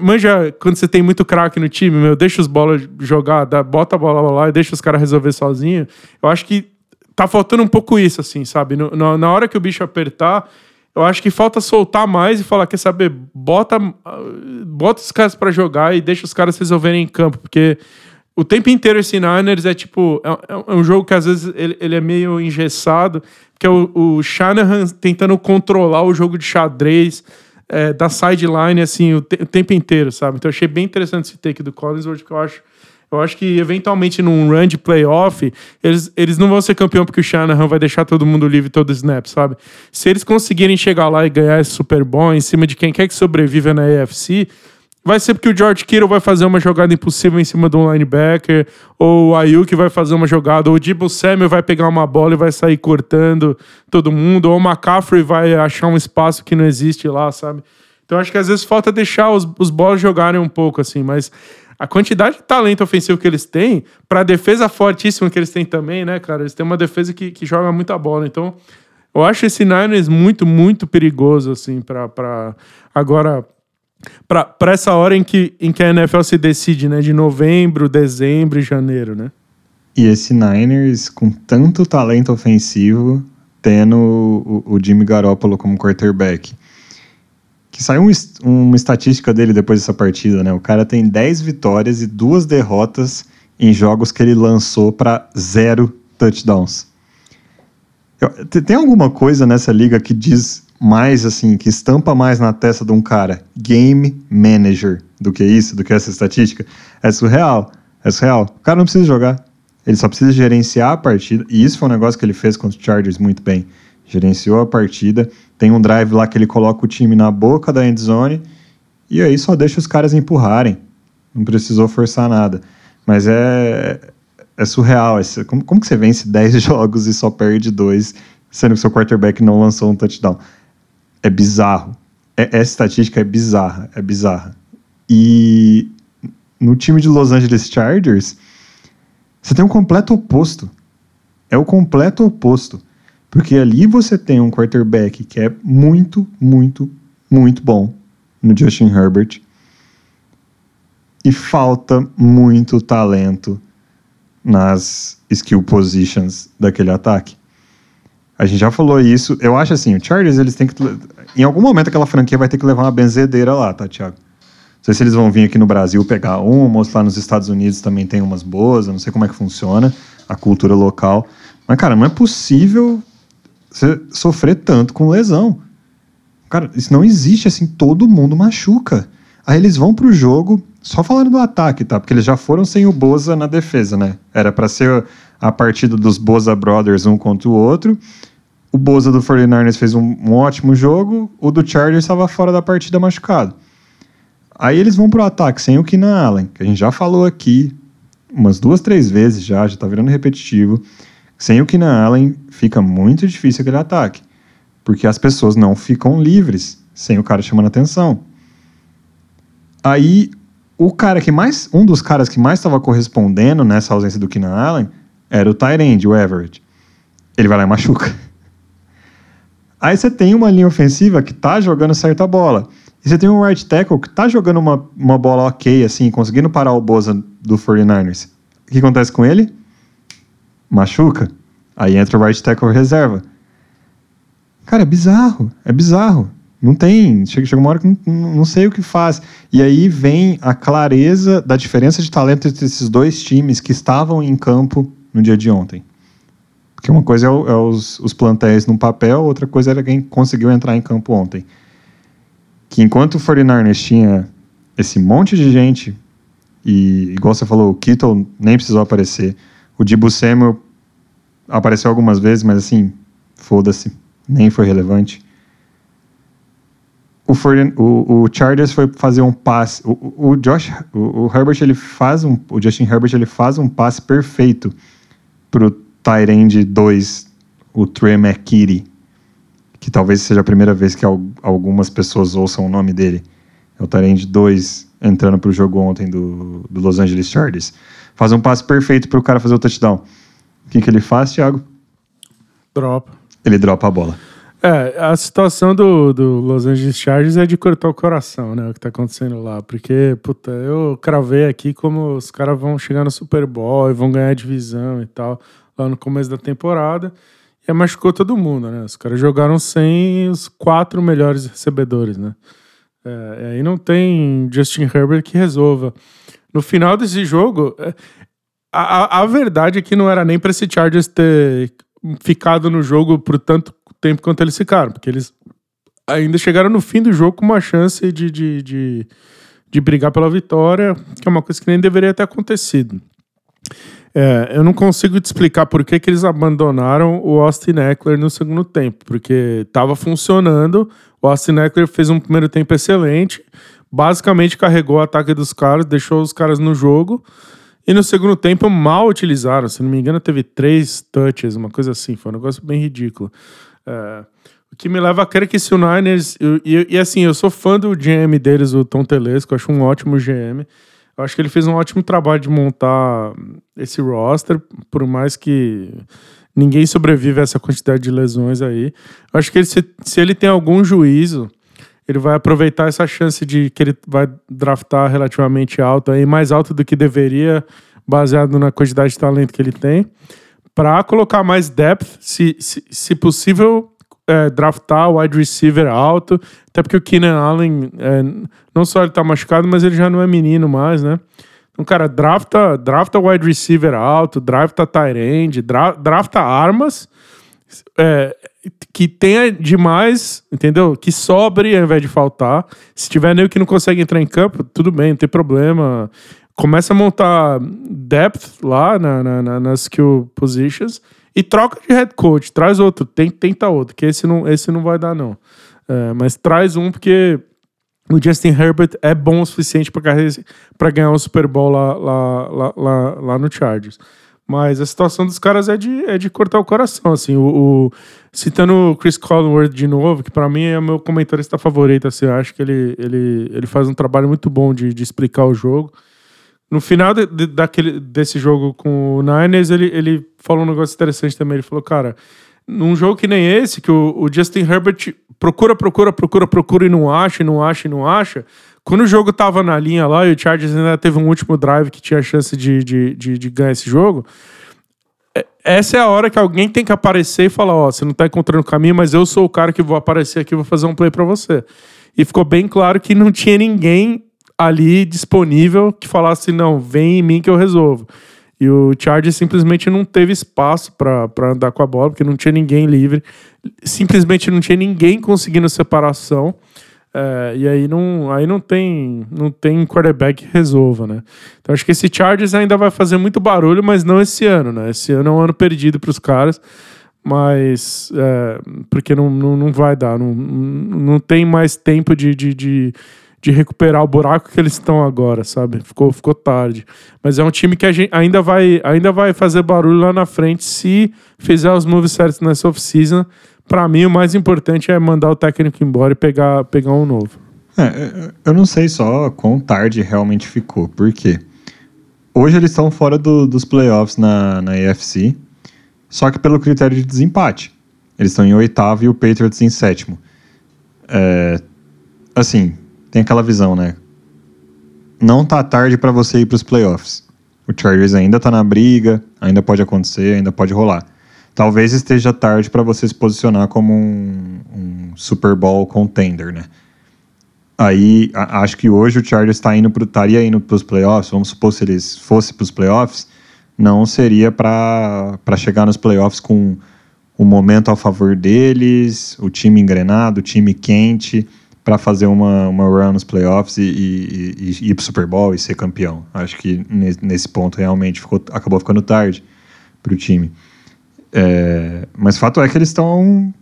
Manja quando você tem muito craque no time, meu, deixa os bolas jogar, dá, bota a bola lá e deixa os caras resolver sozinho. Eu acho que tá faltando um pouco isso, assim, sabe? No, no, na hora que o bicho apertar, eu acho que falta soltar mais e falar, quer saber, bota, bota os caras para jogar e deixa os caras resolverem em campo, porque o tempo inteiro esse Niners é tipo, é, é, é um jogo que às vezes ele, ele é meio engessado, que é o, o Shanahan tentando controlar o jogo de xadrez é, da sideline, assim, o, te, o, tempo inteiro, sabe? Então eu achei bem interessante esse take do Collinsworth, que eu acho, Eu acho que eventualmente num run de playoff, eles, eles não vão ser campeão porque o Shanahan vai deixar todo mundo livre todo snap, sabe? Se eles conseguirem chegar lá e ganhar esse Super Bowl em cima de quem quer que sobreviva na AFC, vai ser porque o George Kittle vai fazer uma jogada impossível em cima um linebacker, ou o Ayuk vai fazer uma jogada, ou o Debo Samuel vai pegar uma bola e vai sair cortando todo mundo, ou o McCaffrey vai achar um espaço que não existe lá, sabe? Então acho que às vezes falta deixar os, os bolas jogarem um pouco, assim, mas a quantidade de talento ofensivo que eles têm, para a defesa fortíssima que eles têm também, né, cara? Eles têm uma defesa que, que joga muita bola. Então, eu acho esse Niners muito, muito perigoso, assim, para agora. Para essa hora em que, em que a NFL se decide, né? De novembro, dezembro e janeiro, né? E esse Niners, com tanto talento ofensivo, tendo o, o Jimmy Garoppolo como quarterback que saiu um, uma estatística dele depois dessa partida, né? O cara tem 10 vitórias e duas derrotas em jogos que ele lançou para zero touchdowns. Tem alguma coisa nessa liga que diz mais assim, que estampa mais na testa de um cara game manager do que isso, do que essa estatística? É surreal. É surreal. O cara não precisa jogar. Ele só precisa gerenciar a partida. E isso foi um negócio que ele fez com os Chargers muito bem. Gerenciou a partida tem um drive lá que ele coloca o time na boca da endzone e aí só deixa os caras empurrarem. Não precisou forçar nada. Mas é, é surreal. Como, como que você vence 10 jogos e só perde dois, sendo que seu quarterback não lançou um touchdown? É bizarro. É, essa estatística é bizarra. É bizarra. E no time de Los Angeles Chargers, você tem um completo oposto. É o completo oposto. Porque ali você tem um quarterback que é muito, muito, muito bom no Justin Herbert. E falta muito talento nas skill positions daquele ataque. A gente já falou isso. Eu acho assim, o Chargers, eles têm que. Em algum momento aquela franquia vai ter que levar uma benzedeira lá, tá, Thiago? Não sei se eles vão vir aqui no Brasil pegar uma, ou se lá nos Estados Unidos também tem umas boas, eu não sei como é que funciona a cultura local. Mas, cara, não é possível você sofrer tanto com lesão. Cara, isso não existe assim, todo mundo machuca. Aí eles vão pro jogo, só falando do ataque, tá? Porque eles já foram sem o Boza na defesa, né? Era para ser a partida dos Boza Brothers um contra o outro. O Boza do 49ers fez um, um ótimo jogo, o do Chargers estava fora da partida machucado. Aí eles vão pro ataque sem o Keenan Allen, que a gente já falou aqui umas duas, três vezes já, já tá virando repetitivo. Sem o Keenan Allen, fica muito difícil aquele ataque, porque as pessoas não ficam livres sem o cara chamando atenção. Aí, o cara que mais, um dos caras que mais estava correspondendo nessa ausência do Keenan Allen era o Tyrande, o Everett. Ele vai lá e machuca. Aí você tem uma linha ofensiva que tá jogando certa bola. E você tem um right tackle que tá jogando uma, uma bola ok, assim, conseguindo parar o Boza do 49ers. O que acontece com ele? machuca, aí entra o right tackle reserva. Cara, é bizarro, é bizarro. Não tem, chega, chega uma hora que não, não, sei o que faz. E aí vem a clareza da diferença de talento entre esses dois times que estavam em campo no dia de ontem. Porque uma coisa é, o, é os, os plantéis no papel, outra coisa era quem conseguiu entrar em campo ontem. Que enquanto o 49ers tinha esse monte de gente, e igual você falou, o Kittle nem precisou aparecer, o Dibu Samuel apareceu algumas vezes, mas assim, foda-se, nem foi relevante. O, o, o, Chargers foi fazer um passe. O, o Josh, o, o, Herbert ele faz um, o Justin Herbert ele faz um passe perfeito pro Tyrande 2, o Trey McKitty, que talvez seja a primeira vez que algumas pessoas ouçam o nome dele. É o Tyrande 2 entrando pro jogo ontem do, do Los Angeles Chargers faz um passe perfeito para o cara fazer o touchdown. O que, que ele faz, Thiago? Dropa. Ele dropa a bola. É, a situação do, do Los Angeles Chargers é de cortar o coração, né? O que tá acontecendo lá. Porque, puta, eu cravei aqui como os caras vão chegar no Super Bowl e vão ganhar a divisão e tal, lá no começo da temporada. E machucou todo mundo, né? Os caras jogaram sem os quatro melhores recebedores, né? É, aí não tem Justin Herbert que resolva. No final desse jogo, é, a, a, verdade é que não era nem para esse Chargers ter ficado no jogo por tanto tempo quanto eles ficaram, porque eles ainda chegaram no fim do jogo com uma chance de, de, de, de brigar pela vitória, que é uma coisa que nem deveria ter acontecido. É, eu não consigo te explicar por que, que eles abandonaram o Austin Eckler no segundo tempo, porque estava funcionando, o Austin Eckler fez um primeiro tempo excelente, basicamente carregou o ataque dos caras, deixou os caras no jogo, e no segundo tempo mal utilizaram, se não me engano teve três touches, uma coisa assim, foi um negócio bem ridículo. É, o que me leva a crer que se o Niners. E, e, assim, eu sou fã do GM deles, o Tom Telesco, acho um ótimo GM. Eu acho que ele fez um ótimo trabalho de montar esse roster, por mais que ninguém sobrevive a essa quantidade de lesões aí. Eu acho que ele, se, se ele tem algum juízo, ele vai aproveitar essa chance de que ele vai draftar relativamente alto, aí, mais alto do que deveria, baseado na quantidade de talento que ele tem, para colocar mais depth, se, se, se possível, é, draftar o wide receiver alto, até porque o Keenan Allen, é, não só ele tá machucado, mas ele já não é menino mais, né? Então, cara, drafta, drafta wide receiver alto, drafta tight end, dra, drafta armas é, que tenha demais, entendeu? Que sobre ao invés de faltar. Se tiver nem que não consegue entrar em campo, tudo bem, não tem problema. Começa a montar depth lá na, na, na, nas skill positions e troca de head coach, traz outro, tenta outro, que esse não, esse não vai dar, não. É, mas traz um, porque o Justin Herbert é bom o suficiente para ganhar um Super Bowl lá, lá, lá, lá, lá no Chargers. Mas a situação dos caras é de, é de cortar o coração, assim. O, o citando o Chris Collinsworth de novo, que para mim é o meu comentarista favorito, assim. Eu acho que ele, ele, ele faz um trabalho muito bom de, de explicar o jogo. No final de, de, daquele, desse jogo com o Niners, ele, ele falou um negócio interessante também. Ele falou, cara, num jogo que nem esse, que o, o Justin Herbert procura, procura, procura, procura e não acha, e não acha, e não acha. Quando o jogo tava na linha lá e o Chargers ainda teve um último drive que tinha chance de, de, de, de ganhar esse jogo, é, essa é a hora que alguém tem que aparecer e falar: Ó, oh, você não tá encontrando o caminho, mas eu sou o cara que vou aparecer aqui e vou fazer um play para você. E ficou bem claro que não tinha ninguém ali disponível que falasse: não, vem em mim que eu resolvo. E o Chargers simplesmente não teve espaço para andar com a bola, porque não tinha ninguém livre, simplesmente não tinha ninguém conseguindo separação. É, e aí não, aí não tem não tem quarterback que resolva, né? Então acho que esse Chargers ainda vai fazer muito barulho, mas não esse ano, né? Esse ano é um ano perdido para os caras, mas é, porque não, não, não vai dar, não, não tem mais tempo de, de, de de recuperar o buraco que eles estão agora, sabe? Ficou, ficou tarde. Mas é um time que gente ainda vai, ainda vai fazer barulho lá na frente se fizer os moves certos nessa off-season. Para mim, o mais importante é mandar o técnico embora e pegar, pegar um novo. É, é eu não sei só quão tarde realmente ficou, por quê? Hoje eles estão fora do, dos playoffs na, na AFC, só que pelo critério de desempate. Eles estão em oitavo e o Patriots em sétimo. É, assim, tem aquela visão, né? Não tá tarde para você ir para os playoffs. O Chargers ainda tá na briga, ainda pode acontecer, ainda pode rolar. Talvez esteja tarde para você se posicionar como um, um, Super Bowl contender, né? Aí a, acho que hoje o Chargers está indo pro, estaria indo para os playoffs. Vamos supor se eles fossem para os playoffs, não seria para chegar nos playoffs com o momento a favor deles, o time engrenado, o time quente para fazer uma, uma run nos playoffs e, e, e, ir pro Super Bowl e ser campeão. Acho que nesse ponto realmente ficou, acabou ficando tarde pro time. É, mas fato é que eles estão.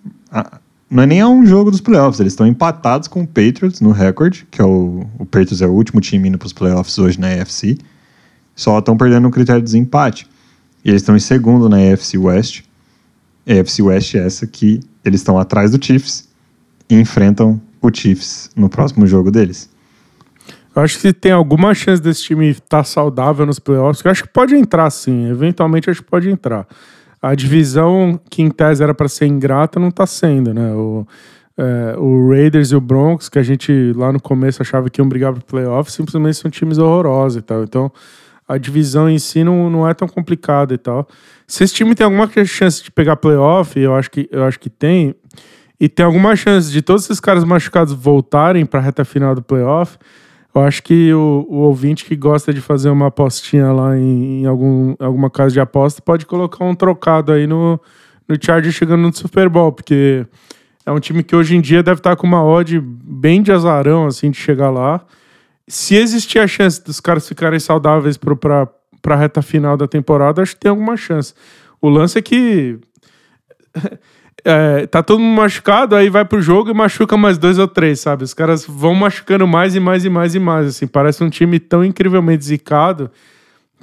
Não é nem um jogo dos playoffs, eles estão empatados com o Patriots no recorde, que é o, o Patriots é o último time indo para os playoffs hoje na AFC. Só estão perdendo o critério de desempate. E eles estão em segundo na AFC West. AFC West é essa que eles estão atrás do Chiefs e enfrentam o Chiefs no próximo jogo deles? Eu acho que tem alguma chance desse time estar tá saudável nos playoffs. Eu acho que pode entrar, sim. Eventualmente, acho que pode entrar. A divisão que em tese era para ser ingrata não está sendo, né? O, é, o Raiders e o Broncos, que a gente lá no começo achava que iam brigar para playoffs, simplesmente são times horrorosos e tal. Então, a divisão em si não, não é tão complicada e tal. Se esse time tem alguma chance de pegar playoff, eu acho que, eu acho que tem, e tem alguma chance de todos esses caras machucados voltarem para a reta final do playoff. Eu acho que o, o, ouvinte que gosta de fazer uma apostinha lá em, em algum, alguma casa de aposta pode colocar um trocado aí no, no chegando no Super Bowl, porque é um time que hoje em dia deve estar com uma odd bem de azarão, assim, de chegar lá. se existir a chance dos caras ficarem saudáveis para a reta final da temporada, acho que tem alguma chance. O lance é que é, tá todo mundo machucado, aí vai pro jogo e machuca mais dois ou três, sabe? Os caras vão machucando mais e mais e mais e mais, assim. Parece um time tão incrivelmente zicado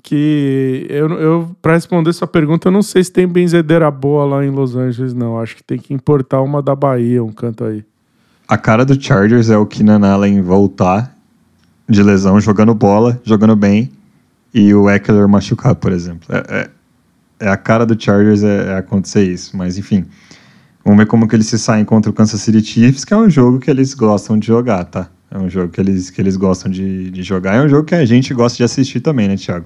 que eu, eu para responder sua pergunta, eu não sei se tem benzedeira boa lá em Los Angeles, não. Acho que tem que importar uma da Bahia, um canto aí. A cara do Chargers é o Keenan Allen voltar de lesão, jogando bola, jogando bem, e o Eckler machucar, por exemplo. É, é, é a cara do Chargers é, é acontecer isso, mas enfim. Vamos ver como que eles se saem contra o Kansas City Chiefs, que é um jogo que eles gostam de jogar, tá? É um jogo que eles, que eles gostam de, de jogar. É um jogo que a gente gosta de assistir também, né, Thiago?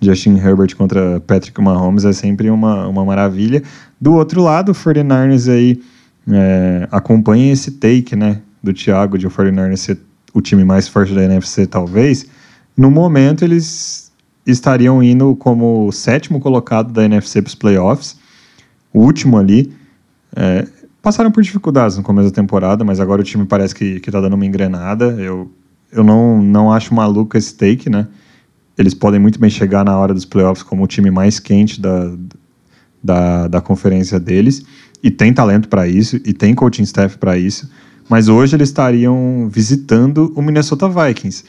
Justin Herbert contra Patrick Mahomes é sempre uma, uma maravilha. Do outro lado, o 49ers aí é, acompanha esse take, né, do Thiago de o 49ers ser o time mais forte da NFC, talvez. No momento, eles estariam indo como sétimo colocado da NFC para os playoffs, o último ali. É, passaram por dificuldades no começo da temporada, mas agora o time parece que, que tá dando uma engrenada. Eu, eu não, não acho maluco esse take, né? Eles podem muito bem chegar na hora dos playoffs como o time mais quente da, da, da conferência deles. E tem talento para isso, e tem coaching staff para isso. Mas hoje eles estariam visitando o Minnesota Vikings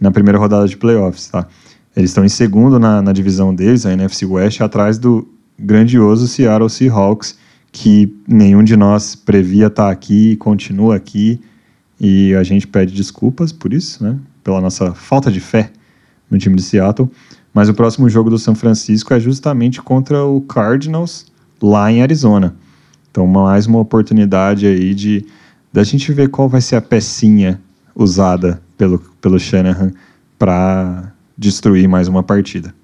na primeira rodada de playoffs, tá? Eles estão em segundo na, na divisão deles, a NFC West, atrás do grandioso Seattle Seahawks, que nenhum de nós previa estar tá aqui e continua aqui. E a gente pede desculpas por isso, né? Pela nossa falta de fé no time de Seattle. Mas o próximo jogo do São Francisco é justamente contra o Cardinals lá em Arizona. Então, mais uma oportunidade aí de da gente ver qual vai ser a pecinha usada pelo, pelo Shanahan para destruir mais uma partida.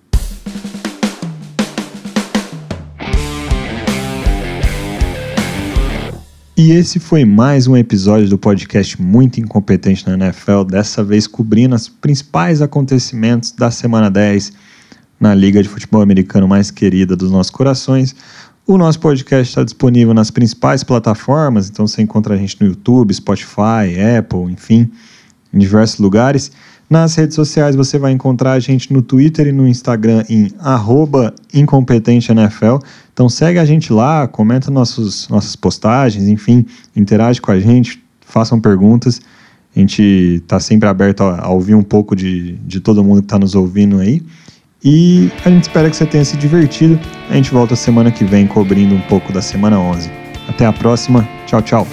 E esse foi mais um episódio do podcast Muito Incompetente na NFL, dessa vez cobrindo os principais acontecimentos da semana 10 na Liga de Futebol Americano mais querida dos nossos corações. O nosso podcast está disponível nas principais plataformas, então você encontra a gente no YouTube, Spotify, Apple, enfim, em diversos lugares. Nas redes sociais você vai encontrar a gente no Twitter e no Instagram em @incompetenteNFL. Então segue a gente lá, comenta nossos, nossas postagens, enfim, interage com a gente, façam perguntas. A gente está sempre aberto a, a, ouvir um pouco de, de todo mundo que está nos ouvindo aí. E a gente espera que você tenha se divertido. A gente volta semana que vem cobrindo um pouco da semana 11. Até a próxima. Tchau, tchau.